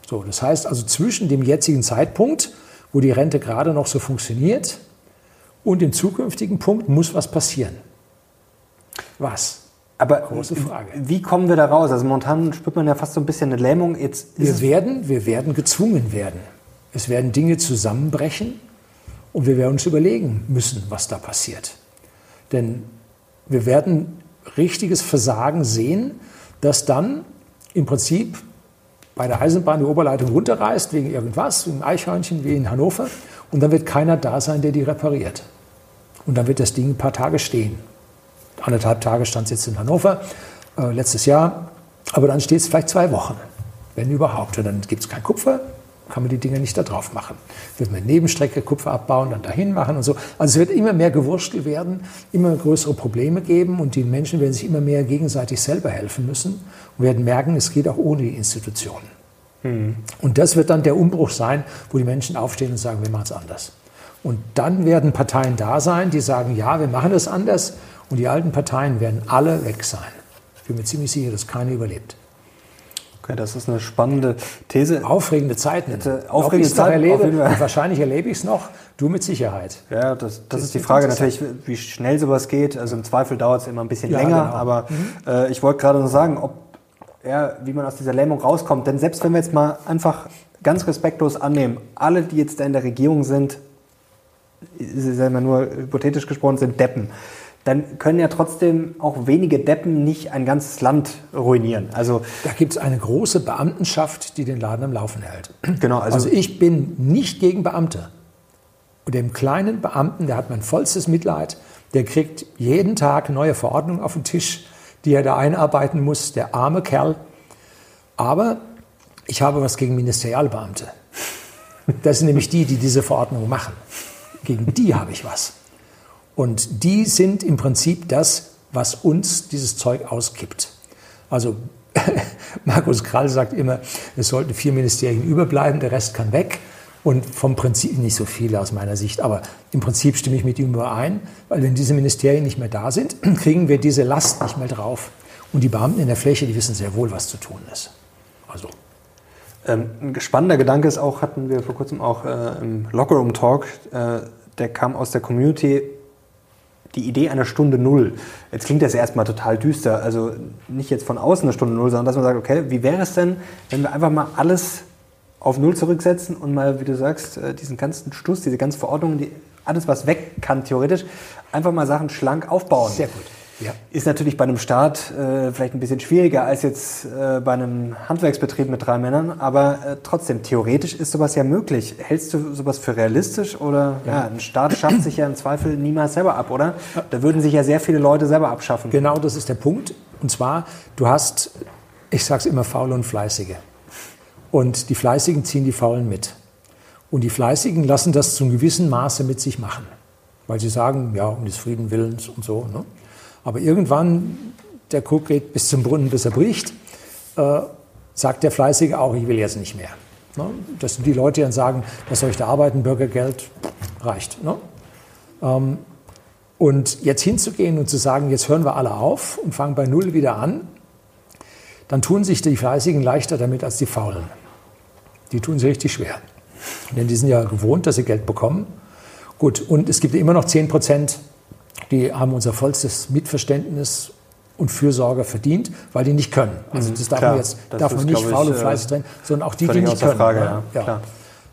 So, das heißt also zwischen dem jetzigen Zeitpunkt, wo die Rente gerade noch so funktioniert, und dem zukünftigen Punkt muss was passieren. Was? Aber Große Frage. wie kommen wir da raus? Also momentan spürt man ja fast so ein bisschen eine Lähmung. Jetzt wir, werden, wir werden gezwungen werden. Es werden Dinge zusammenbrechen und wir werden uns überlegen müssen, was da passiert. Denn wir werden richtiges Versagen sehen, das dann im Prinzip bei der Eisenbahn die Oberleitung runterreißt wegen irgendwas, wegen Eichhörnchen wie in Hannover. Und dann wird keiner da sein, der die repariert. Und dann wird das Ding ein paar Tage stehen anderthalb Tage stand es jetzt in Hannover, äh, letztes Jahr. Aber dann steht es vielleicht zwei Wochen, wenn überhaupt. Und dann gibt es kein Kupfer, kann man die Dinge nicht da drauf machen. Wird man Nebenstrecke Kupfer abbauen, dann dahin machen und so. Also es wird immer mehr gewurschtelt werden, immer größere Probleme geben und die Menschen werden sich immer mehr gegenseitig selber helfen müssen und werden merken, es geht auch ohne die Institutionen. Mhm. Und das wird dann der Umbruch sein, wo die Menschen aufstehen und sagen, wir machen es anders. Und dann werden Parteien da sein, die sagen, ja, wir machen es anders und die alten Parteien werden alle weg sein. Ich bin mir ziemlich sicher, dass keine überlebt. Okay, das ist eine spannende These. Aufregende Zeiten. Aufregende Zeiten. Erlebe, wahrscheinlich erlebe ich es noch. Du mit Sicherheit. Ja, das, das, das ist die Frage natürlich, wie schnell sowas geht. Also im Zweifel dauert es immer ein bisschen ja, länger. Genau. Aber mhm. äh, ich wollte gerade noch sagen, ob, ja, wie man aus dieser Lähmung rauskommt. Denn selbst wenn wir jetzt mal einfach ganz respektlos annehmen, alle, die jetzt da in der Regierung sind, sagen wir nur hypothetisch gesprochen, sind Deppen dann können ja trotzdem auch wenige Deppen nicht ein ganzes Land ruinieren. Also da gibt es eine große Beamtenschaft, die den Laden am Laufen hält. Genau. Also, also ich bin nicht gegen Beamte. Und dem kleinen Beamten, der hat mein vollstes Mitleid. Der kriegt jeden Tag neue Verordnungen auf den Tisch, die er da einarbeiten muss. Der arme Kerl. Aber ich habe was gegen Ministerialbeamte. Das sind nämlich die, die diese Verordnung machen. Gegen die habe ich was. Und die sind im Prinzip das, was uns dieses Zeug auskippt. Also (laughs) Markus Krall sagt immer, es sollten vier Ministerien überbleiben, der Rest kann weg. Und vom Prinzip nicht so viele aus meiner Sicht, aber im Prinzip stimme ich mit ihm überein, weil wenn diese Ministerien nicht mehr da sind, (clears throat) kriegen wir diese Last nicht mehr drauf. Und die Beamten in der Fläche, die wissen sehr wohl, was zu tun ist. Also. Ähm, ein spannender Gedanke ist auch, hatten wir vor kurzem auch äh, im Lockerroom Talk, äh, der kam aus der Community, die Idee einer Stunde Null. Jetzt klingt das erstmal total düster, also nicht jetzt von außen eine Stunde Null, sondern dass man sagt, okay, wie wäre es denn, wenn wir einfach mal alles auf Null zurücksetzen und mal, wie du sagst, äh, diesen ganzen Stuss, diese ganzen Verordnungen, die, alles, was weg kann theoretisch, einfach mal Sachen schlank aufbauen. Sehr gut. Ja. Ist natürlich bei einem Staat äh, vielleicht ein bisschen schwieriger als jetzt äh, bei einem Handwerksbetrieb mit drei Männern, aber äh, trotzdem, theoretisch ist sowas ja möglich. Hältst du sowas für realistisch oder ja. ja ein Staat schafft sich ja im Zweifel niemals selber ab, oder? Da würden sich ja sehr viele Leute selber abschaffen. Genau, das ist der Punkt. Und zwar, du hast Ich sage es immer, faule und fleißige. Und die Fleißigen ziehen die Faulen mit. Und die Fleißigen lassen das zu einem gewissen Maße mit sich machen. Weil sie sagen, ja, um des Frieden Willens und so. Ne? Aber irgendwann, der Krug geht bis zum Brunnen, bis er bricht, äh, sagt der Fleißige auch, ich will jetzt nicht mehr. Ne? Das sind die Leute, die dann sagen, das soll ich da arbeiten, Bürgergeld reicht. Ne? Ähm, und jetzt hinzugehen und zu sagen, jetzt hören wir alle auf und fangen bei Null wieder an, dann tun sich die Fleißigen leichter damit als die Faulen. Die tun sich richtig schwer. Denn die sind ja gewohnt, dass sie Geld bekommen. Gut, und es gibt immer noch 10 Prozent, die haben unser vollstes Mitverständnis und Fürsorge verdient, weil die nicht können. Also mhm, das darf Klar, man jetzt darf man nicht faul und äh, fleißig trennen, sondern auch die, die nicht können. Frage, ja. Ja.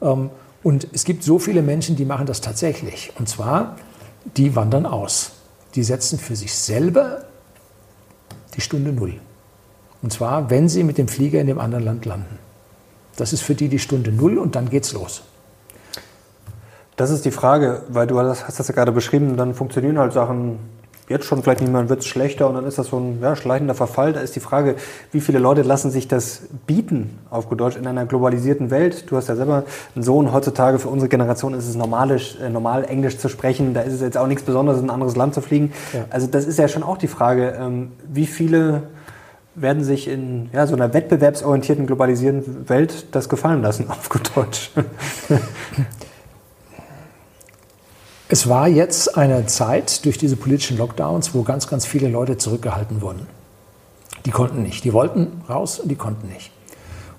Ähm, und es gibt so viele Menschen, die machen das tatsächlich. Und zwar, die wandern aus. Die setzen für sich selber die Stunde Null. Und zwar, wenn sie mit dem Flieger in dem anderen Land landen. Das ist für die die Stunde Null und dann geht's los. Das ist die Frage, weil du hast das ja gerade beschrieben, dann funktionieren halt Sachen jetzt schon vielleicht nicht mehr, dann wird es schlechter und dann ist das so ein ja, schleichender Verfall. Da ist die Frage, wie viele Leute lassen sich das bieten, auf gut Deutsch, in einer globalisierten Welt. Du hast ja selber einen Sohn. Heutzutage für unsere Generation ist es normalisch, äh, normal, Englisch zu sprechen. Da ist es jetzt auch nichts Besonderes, in ein anderes Land zu fliegen. Ja. Also das ist ja schon auch die Frage, ähm, wie viele werden sich in ja, so einer wettbewerbsorientierten, globalisierten Welt das gefallen lassen, (laughs) auf gut Deutsch. Es war jetzt eine Zeit durch diese politischen Lockdowns, wo ganz, ganz viele Leute zurückgehalten wurden. Die konnten nicht. Die wollten raus und die konnten nicht.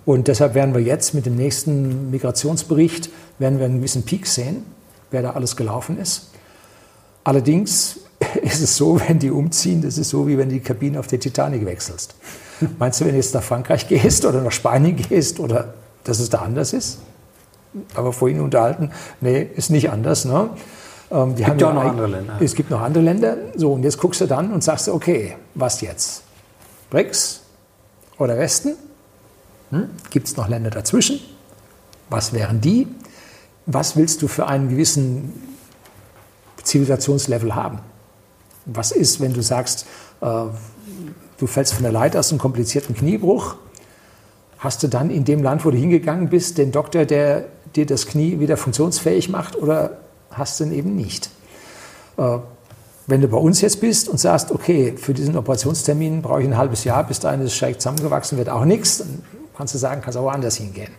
Und deshalb werden wir jetzt mit dem nächsten Migrationsbericht werden wir einen gewissen Peak sehen, wer da alles gelaufen ist. Allerdings (laughs) ist es so, wenn die umziehen, das ist so, wie wenn du die Kabine auf der Titanic wechselst. Meinst du, wenn du jetzt nach Frankreich (laughs) gehst oder nach Spanien gehst oder dass es da anders ist? Aber vorhin unterhalten, nee, ist nicht anders. Ne? Ähm, es gibt ja auch noch andere Länder. Es gibt noch andere Länder. So, und jetzt guckst du dann und sagst, okay, was jetzt? BRICS oder Westen? Hm? Gibt es noch Länder dazwischen? Was wären die? Was willst du für einen gewissen Zivilisationslevel haben? Was ist, wenn du sagst, äh, du fällst von der Leiter aus einem komplizierten Kniebruch? Hast du dann in dem Land, wo du hingegangen bist, den Doktor, der dir das Knie wieder funktionsfähig macht? Oder hast du ihn eben nicht. Äh, wenn du bei uns jetzt bist und sagst, okay, für diesen Operationstermin brauche ich ein halbes Jahr, bis dahin ist schräg zusammengewachsen, wird auch nichts, dann kannst du sagen, kannst auch woanders hingehen.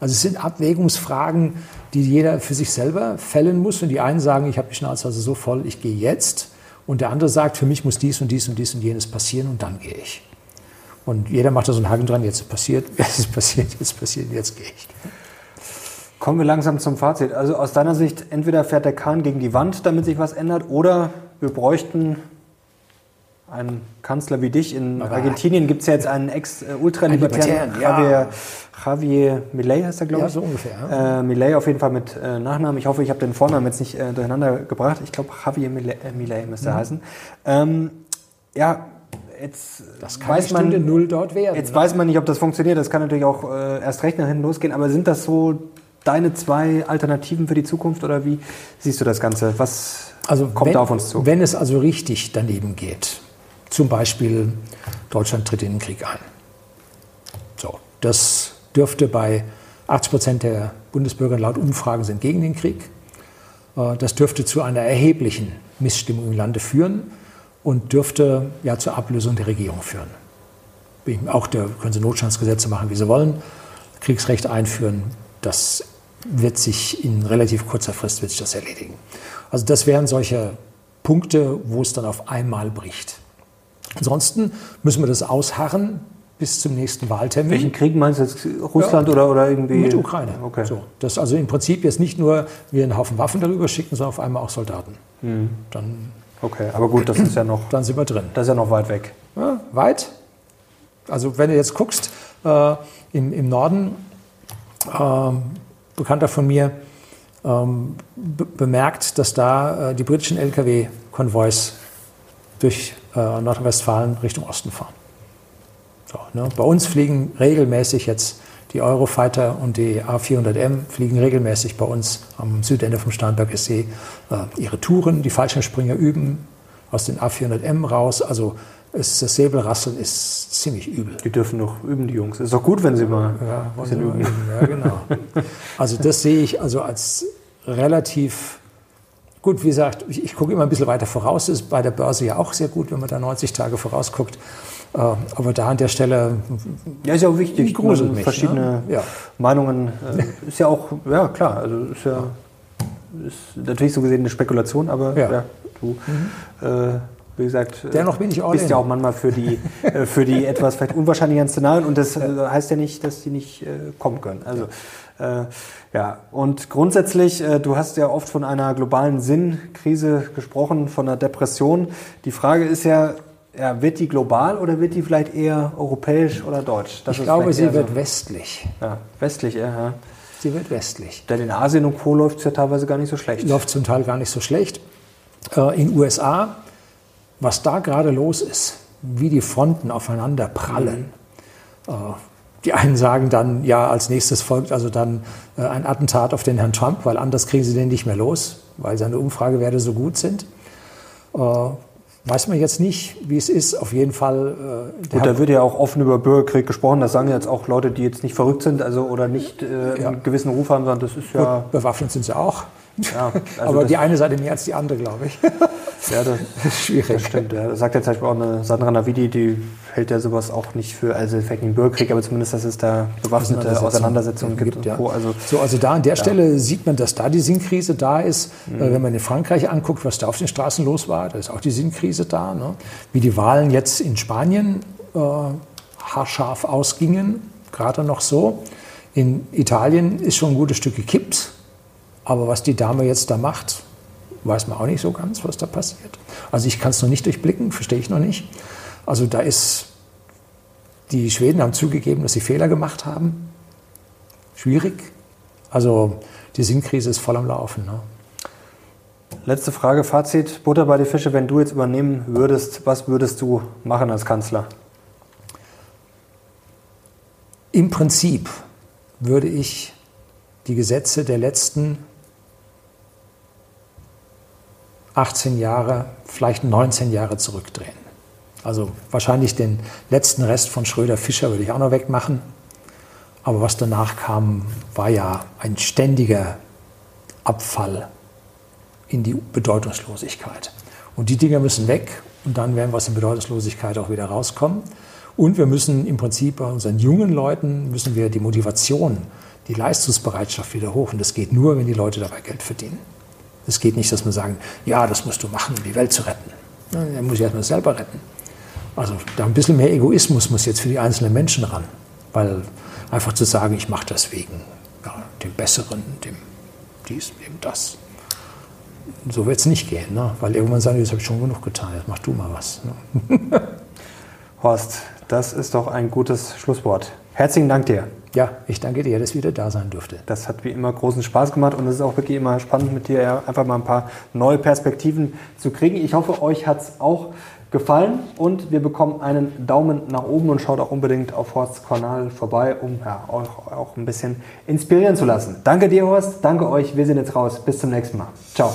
Also es sind Abwägungsfragen, die jeder für sich selber fällen muss. Und die einen sagen, ich habe die Schnauze also so voll, ich gehe jetzt. Und der andere sagt, für mich muss dies und dies und dies und jenes passieren und dann gehe ich. Und jeder macht da so einen Haken dran, jetzt passiert, (laughs) jetzt passiert, jetzt passiert, jetzt gehe ich. Kommen wir langsam zum Fazit. Also aus deiner Sicht, entweder fährt der Kahn gegen die Wand, damit sich was ändert, oder wir bräuchten einen Kanzler wie dich. In Aber Argentinien gibt es ja jetzt einen Ex-Ultralibertären, Javier, Javier Milei heißt er, glaube ich. Ja, so ungefähr. Ja. Äh, Milei auf jeden Fall mit äh, Nachnamen. Ich hoffe, ich habe den Vornamen jetzt nicht äh, durcheinander gebracht. Ich glaube, Javier Milei, äh, Milei müsste mhm. heißen. Ähm, ja, jetzt das kann weiß man null dort werden. Jetzt ne? weiß man nicht, ob das funktioniert. Das kann natürlich auch äh, erst recht nach hinten losgehen. Aber sind das so deine zwei Alternativen für die Zukunft oder wie siehst du das Ganze? Was also kommt wenn, da auf uns zu? Wenn es also richtig daneben geht, zum Beispiel Deutschland tritt in den Krieg ein. So, das dürfte bei 80 Prozent der Bundesbürger laut Umfragen sind gegen den Krieg. Äh, das dürfte zu einer erheblichen Missstimmung im Lande führen und dürfte ja zur Ablösung der Regierung führen. Auch da können sie Notstandsgesetze machen, wie sie wollen, Kriegsrecht einführen. Das wird sich in relativ kurzer Frist wird sich das erledigen. Also das wären solche Punkte, wo es dann auf einmal bricht. Ansonsten müssen wir das ausharren bis zum nächsten Wahltermin. Welchen Krieg meinst du jetzt? Russland ja, oder, oder irgendwie? Mit Ukraine. Okay. So, das also im Prinzip jetzt nicht nur wir einen Haufen Waffen darüber schicken, sondern auf einmal auch Soldaten. Mhm. Dann, okay, aber gut, das ist ja noch. (clears throat) Dann sind wir drin. Das ist ja noch weit weg. Ja, weit. Also wenn du jetzt guckst, äh, im, im Norden äh, Bekannter von mir ähm, bemerkt, dass da äh, die britischen Lkw-Konvois durch äh, Nordrhein-Westfalen Richtung Osten fahren. So, ne? Bei uns fliegen regelmäßig jetzt die Eurofighter und die A400M fliegen regelmäßig bei uns am Südende vom Starnberger See äh, ihre Touren. Die Fallschirmspringer üben. aus den A400M raus. Also es, das Säbelrasseln ist ziemlich übel. Die dürfen noch üben, die Jungs. Ist doch gut, wenn sie mal ja, ein bisschen üben. üben. Ja, genau. Also das sehe ich also als relativ gut. Wie gesagt, ich, ich gucke immer ein bisschen weiter voraus. Das ist bei der Börse ja auch sehr gut, wenn man da 90 Tage vorausguckt. Äh, aber da an der Stelle. Ja, ist ja auch wichtig. Gruselt mich, verschiedene ne? ja. Meinungen. Äh, ist ja auch, ja klar, also ist ja ist natürlich so gesehen eine Spekulation, aber ja, ja du. Mhm. Äh, wie gesagt, Dennoch bin ich bist in. ja auch manchmal für die, äh, für die (laughs) etwas vielleicht unwahrscheinlicheren Szenarien und das ja. heißt ja nicht, dass die nicht äh, kommen können. Also äh, ja, und grundsätzlich, äh, du hast ja oft von einer globalen Sinnkrise gesprochen, von einer Depression. Die Frage ist ja, ja, wird die global oder wird die vielleicht eher europäisch oder deutsch? Das ich glaube, sie wird so. westlich. Ja, westlich eher, ja. Sie wird westlich. Denn in Asien und Co. läuft es ja teilweise gar nicht so schlecht. Läuft zum Teil gar nicht so schlecht. Äh, in USA was da gerade los ist, wie die Fronten aufeinander prallen. Mhm. Äh, die einen sagen dann, ja, als nächstes folgt also dann äh, ein Attentat auf den Herrn Trump, weil anders kriegen sie den nicht mehr los, weil seine Umfragewerte so gut sind. Äh, weiß man jetzt nicht, wie es ist. Auf jeden Fall. Äh, Gut, da wird ja auch offen über Bürgerkrieg gesprochen. Das sagen jetzt auch Leute, die jetzt nicht verrückt sind, also oder nicht äh, ja. einen gewissen Ruf haben, sondern das ist ja. Bewaffnet sind sie auch. Ja, also (laughs) Aber die eine Seite mehr als die andere, glaube ich. (laughs) Ja, das ist schwierig. Das stimmt. Ja. Das sagt ja zum Beispiel auch eine Sandra Navidi, die hält ja sowas auch nicht für, also vielleicht nicht Bürgerkrieg, aber zumindest, dass es da bewaffnete Auseinandersetzungen gibt. gibt ja. Also, so, also da an der ja. Stelle sieht man, dass da die Sinnkrise da ist. Mhm. Äh, wenn man in Frankreich anguckt, was da auf den Straßen los war, da ist auch die Sinnkrise da. Ne? Wie die Wahlen jetzt in Spanien äh, haarscharf ausgingen, gerade noch so. In Italien ist schon ein gutes Stück gekippt. Aber was die Dame jetzt da macht, weiß man auch nicht so ganz, was da passiert. Also ich kann es noch nicht durchblicken, verstehe ich noch nicht. Also da ist, die Schweden haben zugegeben, dass sie Fehler gemacht haben. Schwierig. Also die Sinnkrise ist voll am Laufen. Ne? Letzte Frage, Fazit, Butter bei die Fische, wenn du jetzt übernehmen würdest, was würdest du machen als Kanzler? Im Prinzip würde ich die Gesetze der letzten 18 Jahre, vielleicht 19 Jahre zurückdrehen. Also wahrscheinlich den letzten Rest von Schröder-Fischer würde ich auch noch wegmachen. Aber was danach kam, war ja ein ständiger Abfall in die Bedeutungslosigkeit. Und die Dinge müssen weg und dann werden wir aus der Bedeutungslosigkeit auch wieder rauskommen. Und wir müssen im Prinzip bei unseren jungen Leuten, müssen wir die Motivation, die Leistungsbereitschaft wieder hoch. Und das geht nur, wenn die Leute dabei Geld verdienen. Es geht nicht, dass man sagen, ja, das musst du machen, um die Welt zu retten. Er muss sich erstmal selber retten. Also da ein bisschen mehr Egoismus muss jetzt für die einzelnen Menschen ran. Weil einfach zu sagen, ich mache das wegen ja, dem Besseren, dem dies, dem das. So wird es nicht gehen, ne? weil irgendwann sagen, das habe ich schon genug getan, jetzt mach du mal was. Ne? (laughs) Horst, das ist doch ein gutes Schlusswort. Herzlichen Dank dir. Ja, ich danke dir, dass ich wieder da sein durfte. Das hat wie immer großen Spaß gemacht und es ist auch wirklich immer spannend, mit dir einfach mal ein paar neue Perspektiven zu kriegen. Ich hoffe, euch hat es auch gefallen und wir bekommen einen Daumen nach oben und schaut auch unbedingt auf Horsts Kanal vorbei, um ja, euch auch ein bisschen inspirieren zu lassen. Danke dir, Horst. Danke euch. Wir sind jetzt raus. Bis zum nächsten Mal. Ciao.